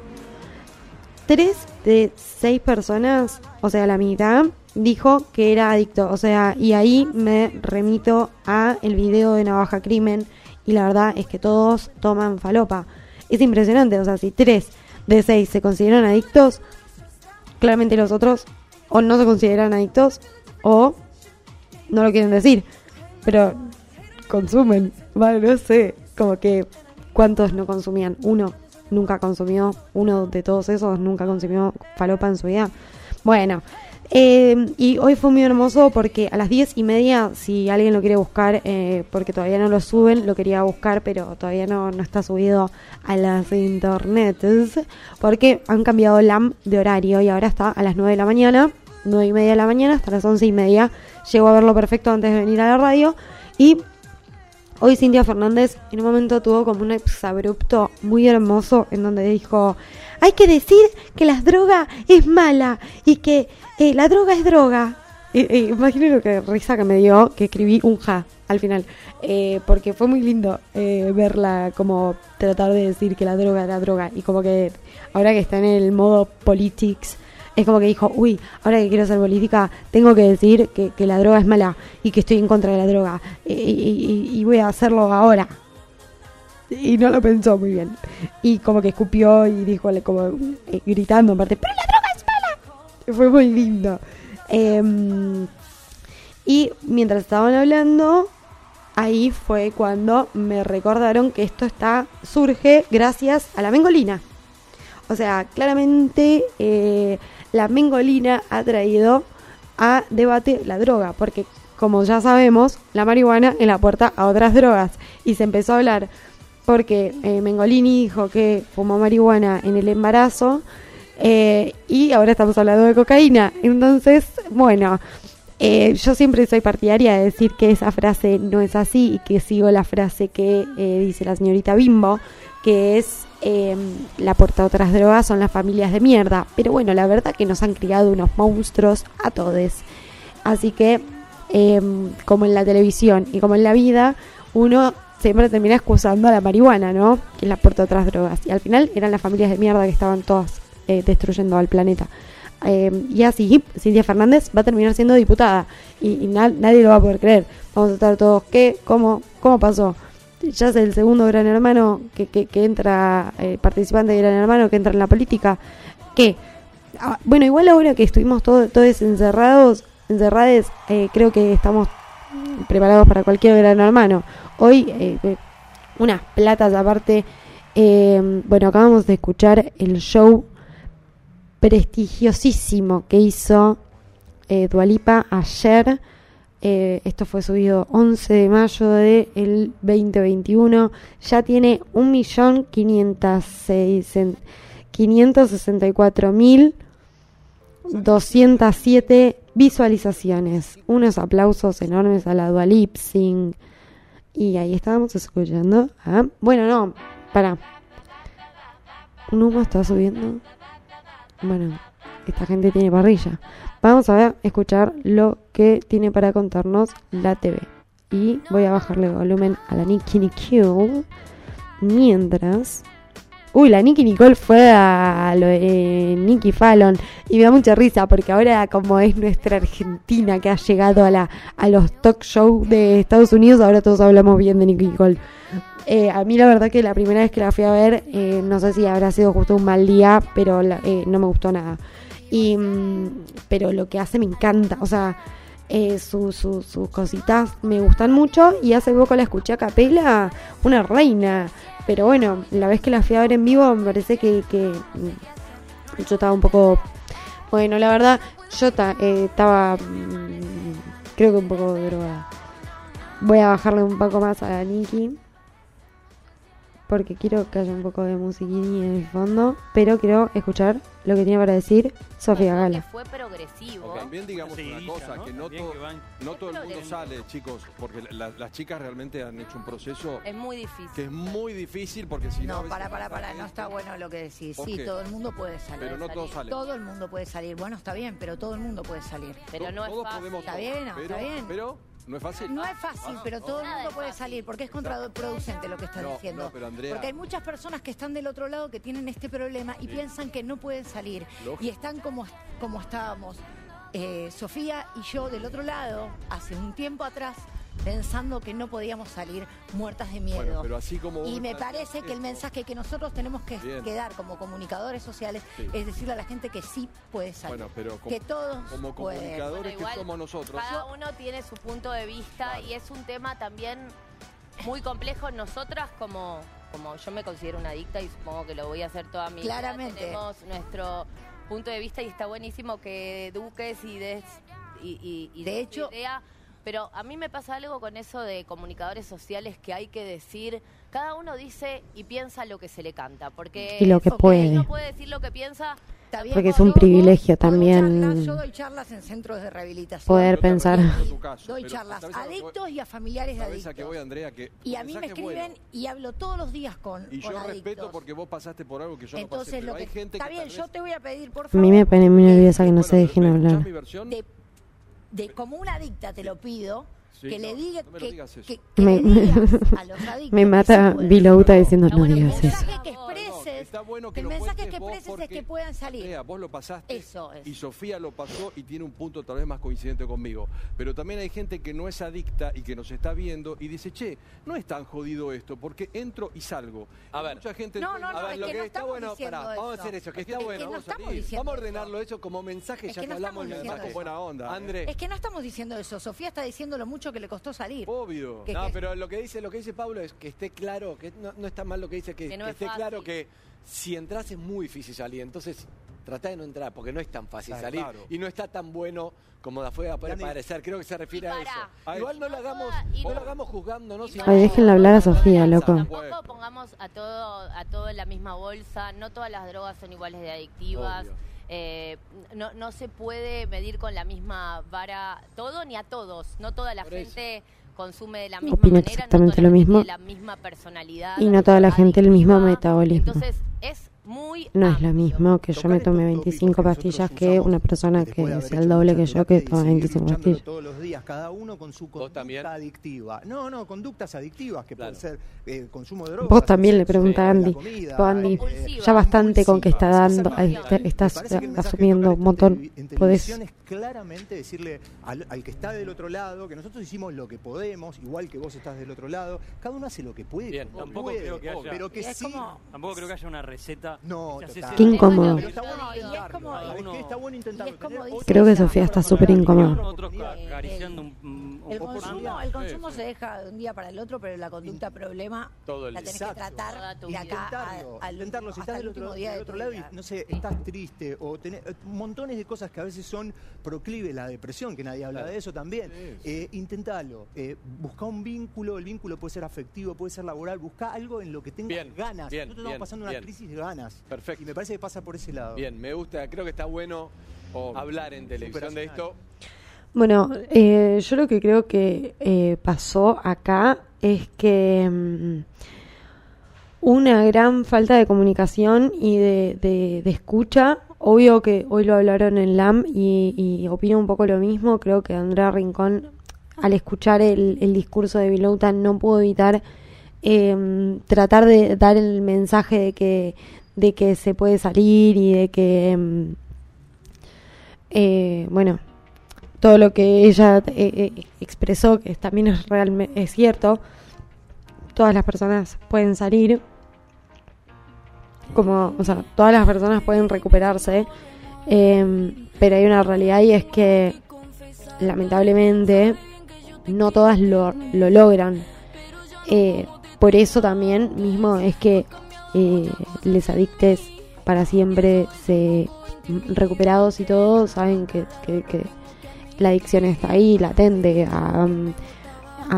tres de seis personas, o sea, la mitad, dijo que era adicto. O sea, y ahí me remito a el video de Navaja Crimen y la verdad es que todos toman falopa. Es impresionante, o sea, si tres de seis se consideran adictos, claramente los otros o no se consideran adictos o no lo quieren decir, pero consumen, vale, no sé, como que cuántos no consumían, uno, nunca consumió, uno de todos esos nunca consumió falopa en su vida. Bueno, eh, y hoy fue muy hermoso porque a las diez y media, si alguien lo quiere buscar, eh, porque todavía no lo suben, lo quería buscar, pero todavía no, no está subido a las internets, porque han cambiado LAM de horario y ahora está a las 9 de la mañana, nueve y media de la mañana hasta las once y media. Llego a verlo perfecto antes de venir a la radio y Hoy Cintia Fernández en un momento tuvo como un exabrupto muy hermoso en donde dijo, hay que decir que la droga es mala y que eh, la droga es droga. Imagínate lo que risa que me dio que escribí un ja al final, eh, porque fue muy lindo eh, verla como tratar de decir que la droga era droga y como que ahora que está en el modo politics es como que dijo, uy, ahora que quiero hacer política, tengo que decir que, la droga es mala y que estoy en contra de la droga y, voy a hacerlo ahora. Y no lo pensó muy bien. Y como que escupió y dijo, como eh, gritando en parte, pero la droga es mala. Fue muy lindo. Em, y mientras estaban hablando, ahí fue cuando me recordaron que esto está surge gracias a la mengolina. O sea, claramente eh, la mengolina ha traído a debate la droga, porque como ya sabemos, la marihuana es la puerta a otras drogas. Y se empezó a hablar porque eh, Mengolini dijo que fumó marihuana en el embarazo eh, y ahora estamos hablando de cocaína. Entonces, bueno, eh, yo siempre soy partidaria de decir que esa frase no es así y que sigo la frase que dice la señorita Bimbo, que es eh, la puerta de otras drogas son las familias de mierda. Pero bueno, la verdad que nos han criado unos monstruos a todos. Así que, em, como en la televisión y como en la vida, uno siempre termina excusando a la marihuana, ¿no? Que es la puerta de otras drogas. Y al final eran las familias de mierda que estaban todas eh, destruyendo al planeta. Eh, y así, Cintia Fernández va a terminar siendo diputada. Y, y na- nadie lo va a poder creer. Vamos a estar todos, ¿qué? ¿Cómo? ¿Cómo pasó? Ya es el segundo gran hermano que, que, que entra, eh, participante de gran hermano que entra en la política. ¿Qué? Ah, bueno, igual ahora que estuvimos todos todos encerrados, encerrades, eh, creo que estamos preparados para cualquier gran hermano. Hoy, eh, unas platas aparte. eh, bueno, acabamos de escuchar el show prestigiosísimo que hizo Dualipa ayer. Eh, esto fue subido 11 de mayo del 2021. Ya tiene 1.564.207 visualizaciones. Unos aplausos enormes a la Dualipsing. Y ahí estábamos escuchando. a- Bueno, no, para. Un humo está subiendo. Bueno, esta gente tiene parrilla. Vamos a ver, escuchar lo que tiene para contarnos la TV. Y voy a bajarle volumen a la Nicky Nicole. Mientras. Uy, la Nicky Nicole fue a lo de Nicky Fallon. Y me da mucha risa porque ahora, como es nuestra Argentina que ha llegado a, la, a los talk shows de Estados Unidos, ahora todos hablamos bien de Nicky Nicole. Eh, a mí la verdad que la primera vez que la fui a ver, eh, no sé si habrá sido justo un mal día, pero la- eh, no me gustó nada. Y, mm, pero lo que hace me encanta, o sea, eh, su- su- sus cositas me gustan mucho y hace poco la escuché a capela, una reina. Pero bueno, la vez que la fui a ver en vivo me parece que, mm, yo estaba un poco... Bueno, la verdad, yo eh, estaba... mm, creo que un poco drogada. Voy a bajarle un poco más a Nikki porque quiero que haya un poco de musiquini en el fondo, pero quiero escuchar lo que tiene para decir Sofía Gala. que fue progresivo. O también digamos una cosa, ¿no? que no, También to- que van- no todo el mundo sale, chicos, porque la- las chicas realmente han hecho un proceso Es muy difícil. que es muy difícil porque si no... a No, para, para, para, no está bueno lo que decís. ¿Por Sí, qué? todo el mundo puede salir. Pero no salir. todos salen. Todo el mundo puede salir. Bueno, está bien, pero todo el mundo puede salir. Pero no es todos fácil. podemos Está todo, bien, no, pero, está bien. Pero no es fácil. No es fácil, pero todo el mundo puede salir, porque es contraproducente lo que estás No, diciendo. no, pero Andrea- Porque hay muchas personas que están del otro lado que tienen este problema y piensan que no pueden salir. Lógico. Y están como, como estábamos eh, Sofía y yo del otro lado hace un tiempo atrás pensando que no podíamos salir muertas de miedo. Bueno, pero así como Y me parece que el mensaje que nosotros tenemos que, Bien. que dar como comunicadores sociales Sí. es decirle a la gente que sí puede salir. Bueno, pero como, que todos como comunicadores Bueno, igual, que somos nosotros... Cada uno tiene su punto de vista Claro. y es un tema también muy complejo. Nosotras como, como yo me considero una adicta y supongo que lo voy a hacer toda mi Claramente. vida, tenemos nuestro punto de vista y está buenísimo que eduques y des y, y- y De des hecho- idea. Pero a mí me pasa algo con eso de comunicadores sociales que hay que decir, cada uno dice y piensa lo que se le canta, porque Y lo que puede. no puede decir lo que piensa, bien, Porque es un privilegio yo también charlas- yo doy charlas en centros de rehabilitación. poder pensar. caso, Doy charlas ¿sabes a a que adictos y a familiares de ¿Sabes a qué voy, adictos. Andrea? Que Y a mí me mensaje es bueno. escriben y hablo todos los días con, Y con yo adictos. respeto porque vos pasaste por algo que yo Entonces, no pasé, pero lo que hay gente está que bien, tal yo vez- te voy a pedir, por A favor. mí me pone muy nerviosa que no Bueno, se dejen ¿me escuchás hablar. mi versión? de, de como una adicta te lo pido Sí, que no, le diga no me lo que, digas eso. que- que Me- le digas a los adictos Me mata. Vilouta diciendo Está no bueno digas eso. que Está bueno que el lo mensaje que expreses es que puedan salir Andrea, vos lo pasaste Eso es. y Sofía lo pasó y tiene un punto tal vez más coincidente conmigo. Pero también hay gente que no es adicta y que nos está viendo y dice, che, no es tan jodido esto porque entro y salgo. A ver. mucha gente No, no, A no, ver, es lo que que no está bueno, pará, vamos a hacer eso, que Es está que bueno. no Vamos a, vamos a ordenarlo eso como mensaje, Es ya que que no hablamos mensaje. eso. buena onda. André, es que no estamos diciendo eso Sofía está diciendo lo mucho que le costó salir Obvio. Que- no, pero lo que dice, lo que dice Pablo es que esté claro, que no, no está mal lo que dice, que, Que no que es esté fácil. claro que si entras es muy difícil salir. Entonces, trata de no entrar, porque no es tan fácil Claro, salir claro. y no está tan bueno como de afuera puede Yanni, parecer. Creo que se refiere a eso. A Igual eso. no lo hagamos, Y no no- lo hagamos juzgándonos. Y sino- para- Ay, déjenla hablar a Sofía, loco. Tampoco pongamos a todo, a todo en la misma bolsa. No todas las drogas son iguales de adictivas. Obvio. Eh, no, no se puede medir con la misma vara todo ni a todos. No toda la Por eso. Consume de la misma Opino manera. exactamente no lo mismo. tiene la misma personalidad. Y no toda la gente el mismo metabolismo. Entonces es muy No es lo mismo que yo me tome 25 pastillas que una persona que sea el doble que yo que toma 25 pastillas. categorías, cada uno con su ¿Vos también? conducta adictiva. No, no, conductas adictivas que Claro. pueden ser eh, consumo de drogas. Vos también le pregunta a Andy. Andy, eh, ya bastante con que está dando, te- estás asumiendo un montón. Podés. claramente decirle al, al que está del otro lado que nosotros hicimos lo que podemos, igual que vos estás del otro lado. Cada uno hace lo que puede. Bien, tampoco puede, creo que haya- pero que sí. como- Tampoco creo que haya una receta. No, total. Qué incómodo. Creo que Sofía está súper incómoda. El consumo, el consumo se deja de un día para el otro, pero la conducta problema Todo el la tenés que tratar de acá al intentarlo. Si hasta estás el del último otro, día del de otro lado y no sé, Sí. estás triste o tenés eh, montones de cosas que a veces son proclive la depresión, que nadie habla Claro. de eso también. Eh, intentalo, eh, busca un vínculo, el vínculo puede ser afectivo, puede ser laboral, busca algo en lo que tengas Bien, ganas. bien, Nosotros estamos bien, pasando bien. una crisis de ganas. Perfecto. Y me parece que pasa por ese lado. Bien, me gusta, creo que está bueno hablar en televisión de esto. Bueno, eh, yo lo que creo que eh, pasó acá es que mm, una gran falta de comunicación y de, de- de escucha. Obvio que hoy lo hablaron en LAM y, y opino un poco lo mismo. Creo que Andrea Rincón, al escuchar el, el discurso de Vilouta, no pudo evitar eh, tratar de dar el mensaje de que, de que se puede salir y de que, mm, eh, bueno, todo lo que ella eh, eh, expresó, que también es realmente es cierto, todas las personas pueden salir, como, o sea, todas las personas pueden recuperarse, eh, pero hay una realidad y es que lamentablemente no todas lo, lo logran. Eh, por eso también mismo es que eh, les adictes para siempre se recuperados y todo saben que, que- que la adicción está ahí, latente a, a,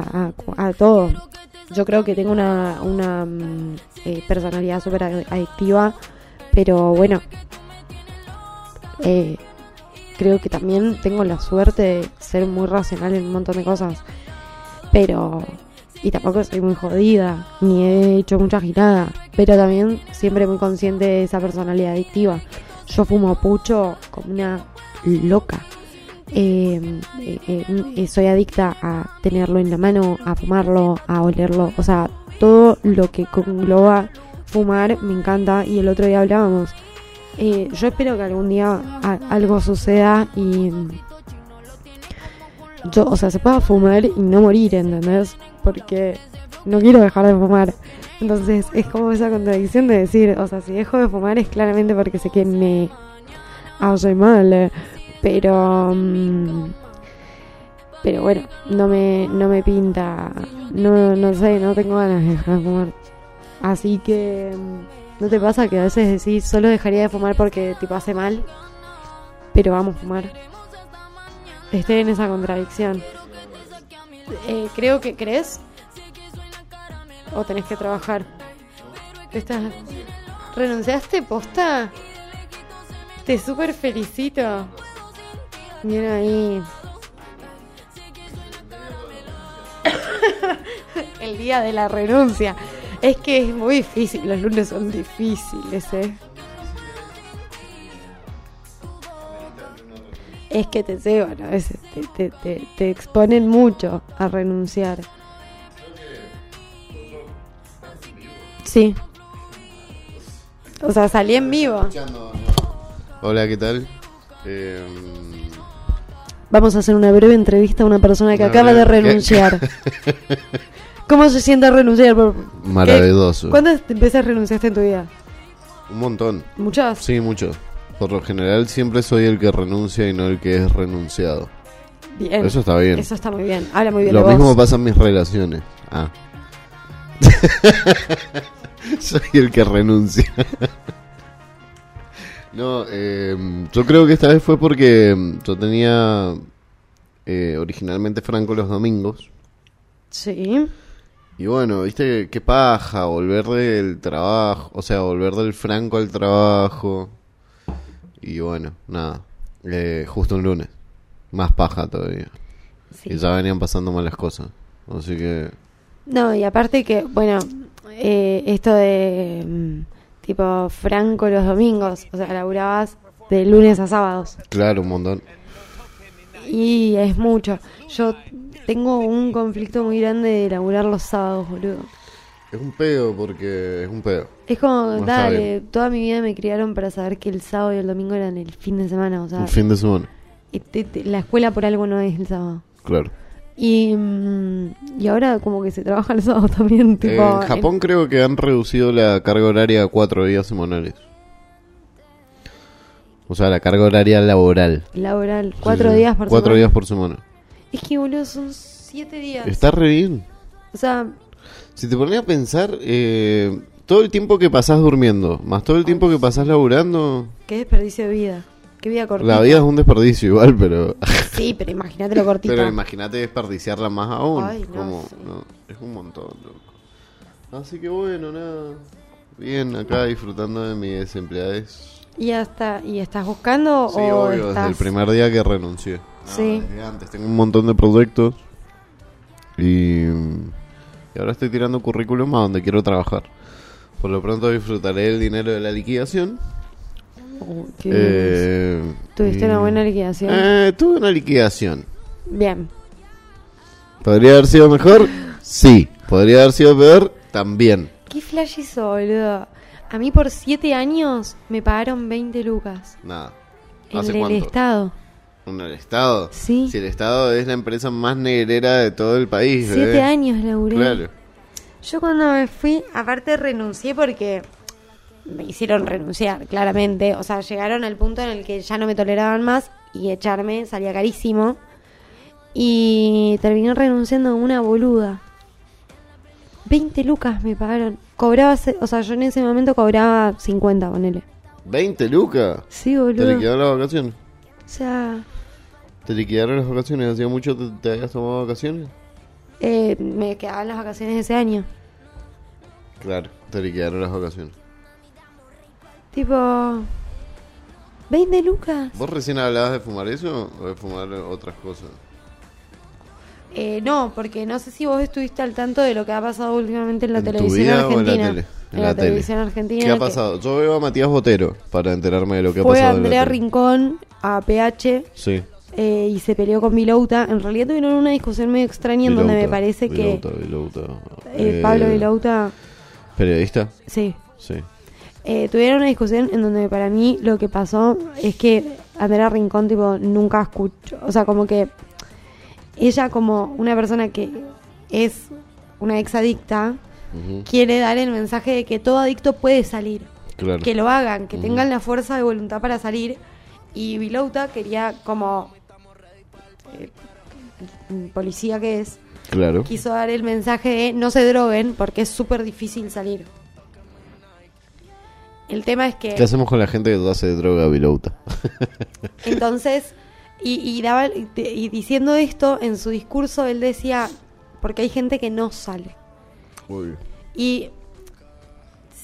a- a todo. Yo creo que tengo una, una mm, eh, personalidad súper adictiva, pero bueno, eh, creo que también tengo la suerte de ser muy racional en un montón de cosas. Pero, y tampoco soy muy jodida, ni he hecho mucha girada, pero también siempre muy consciente de esa personalidad adictiva. Yo fumo pucho como una loca. Eh, eh, eh, eh, soy adicta a tenerlo en la mano, a fumarlo, a olerlo, o sea, todo lo que engloba fumar me encanta y el otro día hablábamos. Yo espero que algún día algo suceda y yo, o sea, se pueda fumar y no morir, ¿entendés? Porque no quiero dejar de fumar. Entonces es como esa contradicción de decir, o sea, si dejo de fumar es claramente porque sé que me hace mal, pero mm, pero bueno, no me no me pinta, no no sé, no tengo ganas de dejar de fumar. Así que mm, no te pasa que a veces decís, solo dejaría de fumar porque tipo hace mal, pero vamos a fumar. Estoy en esa contradicción. Eh, creo que crees o tenés que trabajar. ¿Estás... ¿Renunciaste posta? Te súper felicito. Bien ahí. El día de la renuncia. Es que es muy difícil, los lunes son difíciles, ¿eh? Es que te llevan, a veces te, te, te, te exponen mucho a renunciar. Sí. O sea, salí en vivo. Hola, ¿qué tal? Eh, Vamos a hacer una breve entrevista a una persona que Una acaba de renunciar. ¿Cómo se siente renunciar? Maravilloso. ¿Qué- ¿Cuántas veces renunciaste en tu vida? Un montón. ¿Muchas? Sí, mucho. Por lo general siempre soy el que renuncia y no el que es renunciado. Bien. Eso está bien. Eso está muy bien. Habla muy bien Lo de vos. mismo pasa en mis relaciones. Ah. soy el que renuncia. no, eh, yo creo que esta vez fue porque mm, yo tenía eh, originalmente Franco los domingos. Sí. Y bueno, viste qué paja volver del trabajo, o sea, volver del Franco al trabajo. Y bueno, nada, eh, justo un lunes. Más paja todavía. Sí. Y ya venían pasando malas cosas. Así que, No, y aparte que, bueno, eh, esto de mm, tipo Franco los domingos, o sea, laburabas de lunes a sábados. claro, un montón. Y es mucho. Yo tengo un conflicto muy grande de laburar los sábados, boludo. Es un pedo porque es un pedo. Es como, No dale, toda mi vida me criaron para saber que el sábado y el domingo eran el fin de semana, o sea, Un fin de semana. la escuela por algo no es el sábado. Claro. Y, mm, y ahora como que se trabaja el sábado también, tipo... en Japón creo que han reducido la carga horaria a cuatro días semanales. O sea, la carga horaria laboral. en laboral, cuatro Sí, sí. días por Cuatro semana. días por semana. Es que, boludo, son siete días. Está re bien. O sea, Si te pones a pensar, eh, todo el tiempo que pasás durmiendo, más todo el tiempo que pasás laburando, qué desperdicio de vida. Qué vida cortita. la vida es un desperdicio igual, pero... Sí, pero imagínate lo cortita. Pero imagínate desperdiciarla más aún. Ay, no, como, sí. no, es un montón, loco. Así que bueno, nada. Bien, acá disfrutando de mi desempleadez. ¿Y, hasta, ¿Y estás buscando Sí, o obvio, estás...? desde el primer día que renuncié. No, Sí. desde antes. Tengo un montón de proyectos. Y, y ahora estoy tirando currículum a donde quiero trabajar. Por lo pronto disfrutaré el dinero de la liquidación. Oh, qué Eh, ¿Tuviste y- una buena liquidación? Eh, tuve una liquidación. Bien. ¿Podría haber sido mejor? Sí. ¿Podría haber sido peor? También. ¿Qué flash hizo, boludo? A mí por siete años me pagaron 20 lucas. Nada. En ¿Hace el cuánto? Estado. ¿En el Estado? Sí. Si el Estado es la empresa más negrera de todo el país. Siete bebé. años laburé. Claro. Yo cuando me fui, aparte renuncié porque me hicieron renunciar, claramente. O sea, llegaron al punto en el que ya no me toleraban más y echarme salía carísimo. Y terminé renunciando como una boluda. 20 lucas me pagaron. Cobraba, o sea, yo en ese momento cobraba 50, ponele. ¿20 lucas? Sí, ¿Te boludo. liquidaron las vacaciones? Sea, ¿Te liquidaron las vacaciones? ¿Hacía mucho te, te habías tomado vacaciones? eh, me quedaban las vacaciones ese año. Claro, te liquidaron las vacaciones. Tipo, 20 lucas. ¿Vos recién hablabas de fumar eso o de fumar otras cosas? Eh, no, porque no sé si vos estuviste al tanto de lo que ha pasado últimamente en la ¿En televisión o en la argentina. tele? En, En la, la tele. televisión argentina. ¿Qué ha pasado? Yo veo a Matías Botero para enterarme de lo que ha Fue pasado. en la Andrea. Rincón a PH Sí. eh, y se peleó con Vilouta. En realidad tuvieron una discusión medio extraña en donde me parece Vilouta, que Vilouta. eh, Eh, Pablo Vilouta, ¿Periodista? sí, Sí. Eh, tuvieron una discusión en donde para mí lo que pasó es que Andrea Rincón tipo nunca escuchó, o sea, como que ella como una persona que es una exadicta Ujú, quiere dar el mensaje de que todo adicto puede salir, Claro. que lo hagan, que tengan la fuerza de voluntad para salir y Vilouta quería como eh, policía que es Claro. quiso dar el mensaje de no se droguen porque es súper difícil salir. El tema es que ¿Qué hacemos con la gente que hace droga Vilouta? entonces y, y daba y, y diciendo esto en su discurso él decía porque hay gente que no sale Uy. y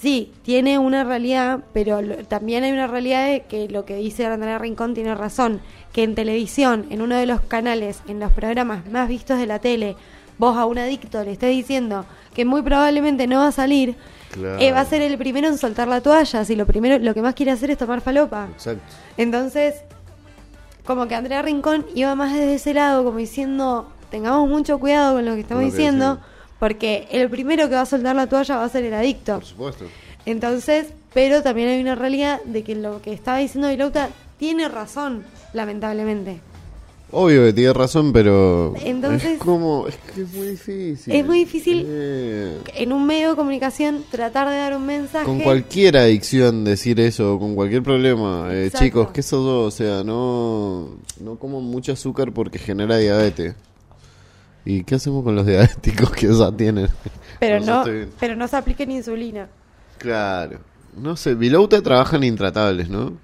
sí tiene una realidad pero lo- también hay una realidad de que lo que dice Andrea Rincón tiene razón que en televisión en uno de los canales en los programas más vistos de la tele vos a un adicto le estés diciendo que muy probablemente no va a salir Claro. eh, va a ser el primero en soltar la toalla si lo primero lo que más quiere hacer es tomar falopa Exacto. entonces, como que Andrea Rincón iba más desde ese lado, como diciendo, tengamos mucho cuidado con lo que estamos Con lo que diciendo, decimos. Porque el primero que va a soltar la toalla va a ser el adicto. Por supuesto. Entonces, pero también hay una realidad de que lo que estaba diciendo Vilauta tiene razón, lamentablemente. Obvio que tiene razón, pero. Entonces- Es como. Es que es muy difícil. Es muy difícil. Eh, En un medio de comunicación, tratar de dar un mensaje. Con cualquier adicción decir eso, con cualquier problema. Eh, chicos, ¿qué sos yo? O sea, no, no como mucho azúcar porque genera diabetes. ¿Y qué hacemos con los diabéticos que ya tienen? pero, no, pero no se apliquen insulina. Claro. No sé, Vilouta trabaja en Intratables, ¿no?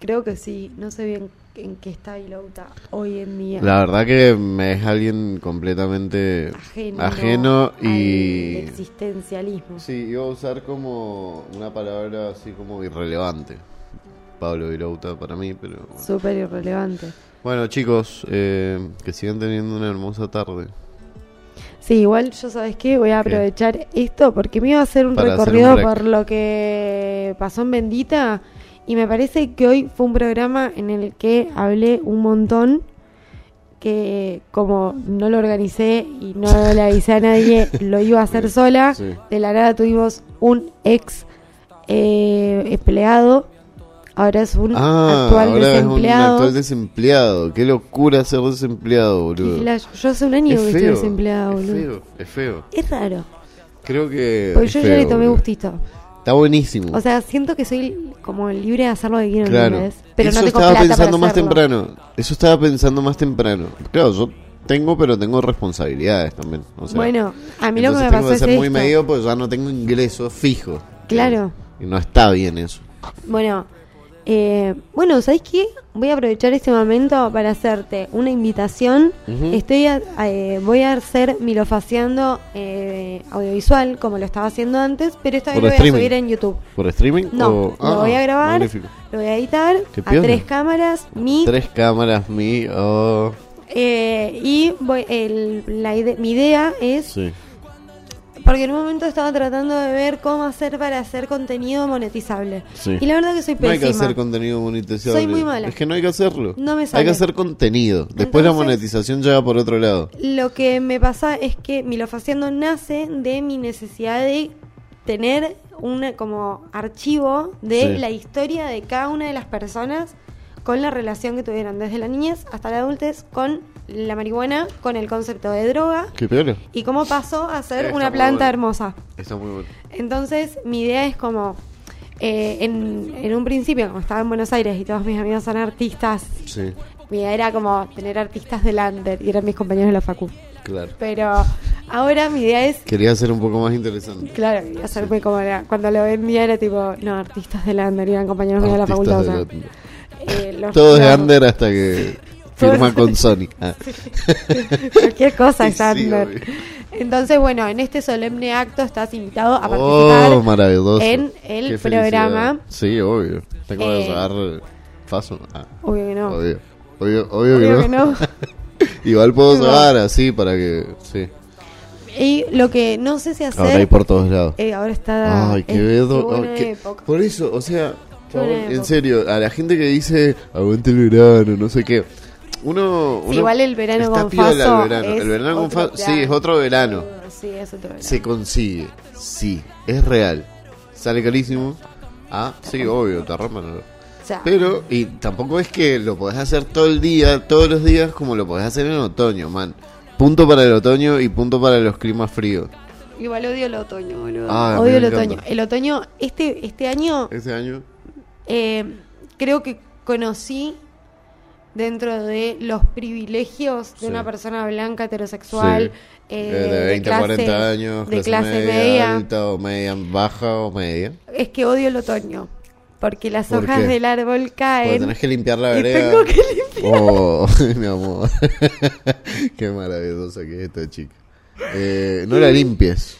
Creo que sí, no sé bien en qué está Vilauta hoy en día. La verdad que me es alguien completamente ajeno, ajeno al y... existencialismo. Sí, iba a usar como una palabra así como irrelevante. Pablo Vilouta para mí, pero... bueno. Súper irrelevante. Bueno, chicos, eh, que sigan teniendo una hermosa tarde. Sí, igual yo sabes qué, voy a aprovechar esto porque me iba a hacer un Para hacer recorrido un por lo que pasó en Bendita Y me parece que hoy fue un programa en el que hablé un montón, que como no lo organicé y no le avisé a nadie, lo iba a hacer sola. Sí. De la nada tuvimos un ex eh, empleado, ahora es un Ah, actual ahora es un desempleado. actual desempleado. Qué locura ser desempleado, boludo. Yo hace un año Es que estoy feo, desempleado, es boludo. feo, es feo. Es raro, Creo que. porque es yo ya feo, le tomé boludo. gustito. Está buenísimo. O sea, siento que soy como libre de hacer lo que quiero, claro. ¿entendés? Pero Eso no tengo estaba plata pensando para más temprano. Eso estaba pensando más temprano. Claro, yo tengo, pero tengo responsabilidades también. O sea, bueno, a mí lo que me pasó que es ser muy esto. medido porque ya no tengo ingresos fijos. Claro. Y no está bien eso. Bueno, eh, bueno, ¿sabes qué? Voy a aprovechar este momento para hacerte una invitación. Estoy a- eh, voy a hacer milofaciando eh, audiovisual como lo estaba haciendo antes, pero esta vez ¿Por lo voy streaming? a subir en YouTube. ¿Por streaming? No, o- lo Ah, voy a grabar, magnífico. lo voy a editar a tres cámaras, mi Tres cámaras, mi. Oh, eh, y voy, el- la ide- mi idea es sí. Porque en un momento estaba tratando de ver cómo hacer para hacer contenido monetizable. Sí. Y la verdad que soy No hay que pésima. hacer contenido monetizable. Soy muy mala. Es que no hay que hacerlo. No me Hay sale. que hacer contenido. Después la monetización llega por otro lado. Lo que me pasa es que Milofaciendo nace de mi necesidad de tener un como archivo de Sí. la historia de cada una de las personas con la relación que tuvieron desde la niñez hasta la adultez con la marihuana, con el concepto de droga Qué peor. y cómo pasó a ser Está una planta bueno. hermosa. Está muy bueno. Entonces, mi idea es como, eh, en, en un principio, como estaba en Buenos Aires y todos mis amigos son artistas, Sí, mi idea era como tener artistas del under y eran mis compañeros de la facu. claro. Pero ahora mi idea es, Quería ser un poco más interesante. claro, quería hacerme como era, cuando lo vendía era tipo, no, artistas del under, eran compañeros míos de la facultad. o sea, Artistas de eh, los- Todos de under hasta que firma con Sony. Ah. Cualquier cosa es Sí, obvio. Entonces, bueno, en este solemne acto estás invitado a participar Oh, maravilloso. en el Qué programa. Sí, obvio. Tengo que Eh, sacar paso. Ah, Obvio que no. obvio. Obvio, obvio, Obvio que que no. no. Igual puedo No. sacar así para que. Sí. Y lo que no sé si hacer. Ahora hay por todos lados. eh, ahora está. Ay, qué qué- época. Por eso, o sea, en serio, a la gente que dice aguante el verano, no sé qué. Uno, Sí, igual el verano está con piola Faso el verano. el verano con otro Faso, sí, es otro verano. Sí, es otro verano. Se consigue, sí, es real. Sale carísimo. Ah, sí, obvio, te sea, Pero, y tampoco es que lo podés hacer todo el día, todos los días, como lo podés hacer en otoño, man. Punto para el otoño y punto para los climas fríos. igual odio el otoño, boludo. Ah, odio el otoño. El otoño, este, este año, Ese año, eh, creo que conocí dentro de los privilegios de Sí. una persona blanca heterosexual. Sí. eh, de 20 a clase- 40 años, de clase, clase media, media. alta o media, baja o media. Es que odio el otoño. Porque las ¿Por hojas qué? del árbol Porque caen. tenés que limpiar la y vereda. tengo que limpiar. Oh, mi amor. Qué maravillosa que es esta chica. Eh, no la limpies.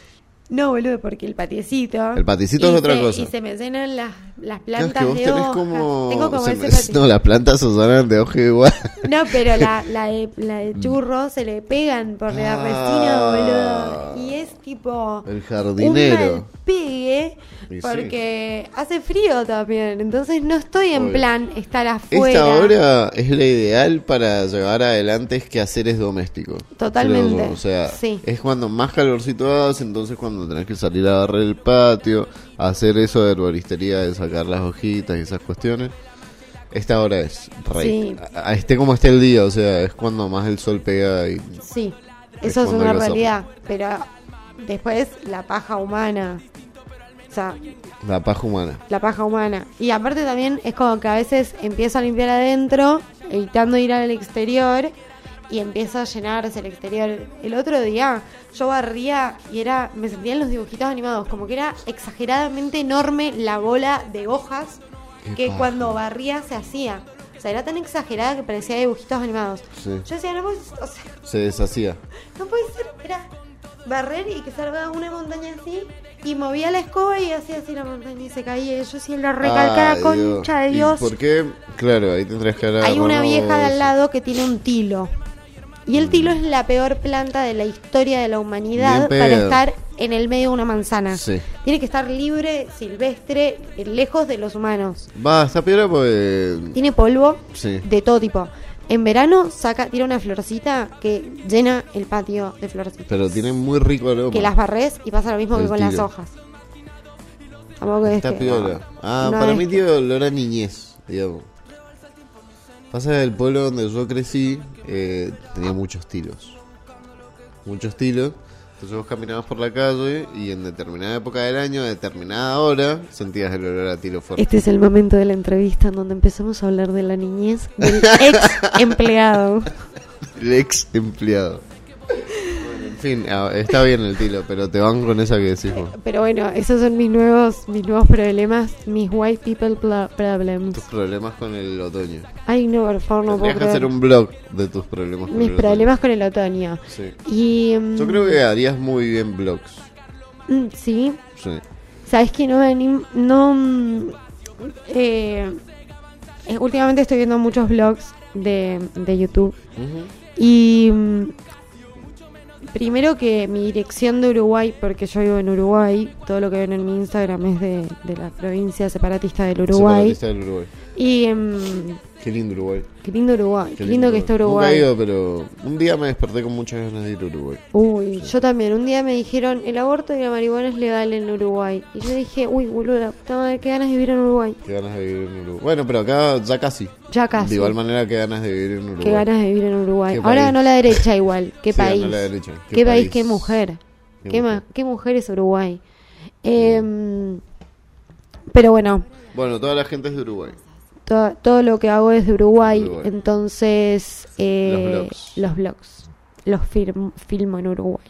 No, boludo, porque el patiecito. El paticito y es otra se- cosa. Y se me llenan las, las Claro, es plantas que vos de tenés como... Tengo como se ese me-. No, las plantas se llenan de hoja igual. No, pero la, la, de, la de churro se le pegan por la Ah. resina, boludo. Y tipo. El Un jardinero. mal pegue sí. porque hace frío también. Entonces no estoy en Obvio. plan estar afuera. Esta hora es la ideal para llevar adelante quehaceres domésticos. Totalmente, Creo yo. O sea, sí. es cuando más calorcito hace, entonces cuando tenés que salir a barrer el patio, hacer eso de herboristería, de sacar las hojitas y esas cuestiones. Esta hora es rey. Sí. A- a- esté como esté el día, o sea, es cuando más el sol pega y Sí, Es eso es una que realidad. Pero después la paja humana. O sea, la paja humana. la paja humana. Y aparte también es como que a veces empiezo a limpiar adentro, evitando ir al exterior, y empiezo a llenarse el exterior. El otro día yo barría y era, me sentía en los dibujitos animados, como que era exageradamente enorme la bola de hojas Qué que paja. cuando barría se hacía. O sea, era tan exagerada que parecía dibujitos animados. Sí. Yo decía, no puede, o sea, Se deshacía. no puede ser, era barrer y que salga una montaña así y movía la escoba y hacía así la montaña y se caía. Yo sí la recalcara Ay, concha de ¿Y Dios. ¿Por qué? Claro, ahí tendrás que hablar. Hay una vieja de al lado que tiene un tilo. Y el tilo es la peor planta de la historia de la humanidad para estar en el medio de una manzana. Sí. Tiene que estar libre, silvestre, lejos de los humanos. Va, está piola porque. Tiene polvo Sí. de todo tipo. En verano saca, tira una florcita que llena el patio de florcitas. Pero tiene muy rico aroma. Que las barres y pasa lo mismo que El con las tiro. hojas. Tampoco es Está que- piola. Ah, no para es mí que- tiene olor a niñez, digamos. Pasa que el pueblo donde yo crecí eh, tenía muchos tiros. Muchos tiros. Entonces vos caminabas por la calle y en determinada época del año, a determinada hora, sentías el olor a tiro fuerte. Este es el momento de la entrevista en donde empezamos a hablar de la niñez del ex empleado. El ex empleado. Fin, está bien el tiro, pero te van con esa que decís vos. Pero bueno, esos son mis nuevos, mis nuevos problemas, mis white people problems. Tus problemas con el otoño. Ay, no, por favor, no puedo que hacer un blog de tus problemas con Mis el problemas con el otoño. otoño. Sí. Y. mm, Yo creo que harías muy bien blogs. mm, Sí, Sí. sabes que no No. mm, eh, eh, últimamente estoy viendo muchos vlogs de, de YouTube. Y. Primero que mi dirección de Uruguay, porque yo vivo en Uruguay, todo lo que ven en mi Instagram es de, de la provincia separatista del. Separatista del Uruguay. Y em, Qué lindo Uruguay. qué lindo Uruguay, qué lindo que está Uruguay. Nunca he ido, pero un día me desperté con muchas ganas de ir a Uruguay. Uy, yo también. Un día me dijeron, el aborto y la marihuana es legal en Uruguay. Y yo dije, uy, boludo, la puta madre, qué ganas de vivir en Uruguay. Qué ganas de vivir en Uruguay. Bueno, pero acá ya casi. Ya casi. De igual manera, qué ganas de vivir en Uruguay. Qué ganas de vivir en Uruguay. Qué Ahora país. ganó la derecha igual. Qué Sí, ganó país. la derecha. Qué, Qué país, país. qué mujer. Qué Qué, mujer. qué mujer es Uruguay. Em, pero bueno, Bueno, toda la gente es de Uruguay. To- todo lo que hago es de Uruguay. Uruguay. Entonces, eh, Los blogs. los blogs. Los firm- filmo en Uruguay.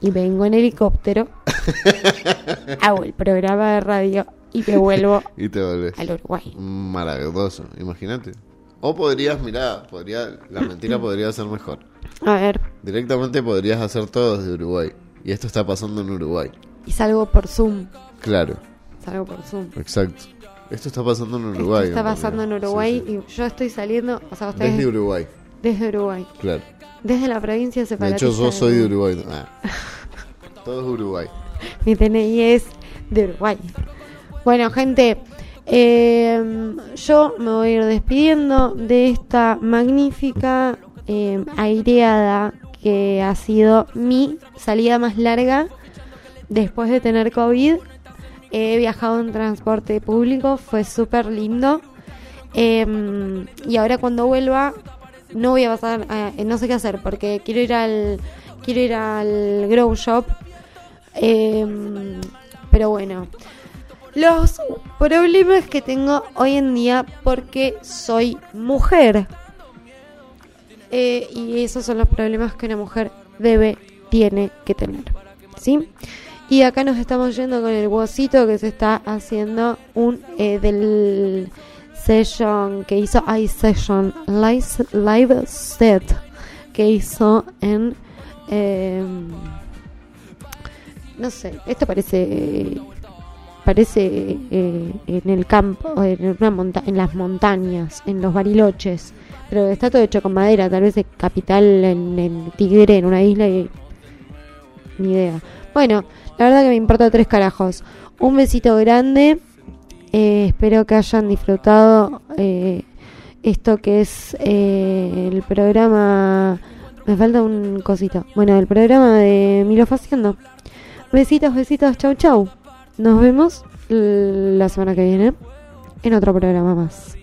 Y vengo en helicóptero. hago el programa de radio y me vuelvo Y te al Uruguay. Maravilloso, imagínate. O podrías, mirá, podría, la mentira podría ser mejor. A ver, Directamente podrías hacer todo desde Uruguay. Y esto está pasando en Uruguay. y salgo por Zoom. Claro, Salgo por Zoom. exacto. Esto está pasando en Uruguay. Esto está pasando en. Uruguay Sí, y yo estoy saliendo, o sea, sí. ustedes Desde Uruguay, desde Uruguay, claro. desde la provincia De separatista. hecho, yo de soy de Uruguay. Ah. Todo es Uruguay. Mi DNI es de Uruguay. Bueno, gente, eh, yo me voy a ir despidiendo de esta magnífica eh, aireada que ha sido mi salida más larga después de tener COVID. He viajado en transporte público, fue súper lindo. Eh, y ahora cuando vuelva no voy a pasar, a- no sé qué hacer porque quiero ir al quiero ir al grow shop Em, pero bueno, los problemas que tengo hoy en día porque soy mujer. Eh, y esos son los problemas que una mujer debe, tiene que tener. ¿Sí? Y acá nos estamos yendo con el huesito que se está haciendo un eh, del session que hizo iSession live, live set que hizo en em, no sé, esto parece parece eh, en el campo, en una monta en las montañas, en los bariloches, pero está todo hecho con madera, tal vez de capital en, en Tigre, en una isla y ni idea. Bueno, la verdad que me importa tres carajos. Un besito grande. eh, espero que hayan disfrutado eh, esto que es eh, el programa. Me falta un cosito. Bueno, el programa de Milo Faciendo. Besitos, besitos, chau, chau. Nos vemos la semana que viene en otro programa más.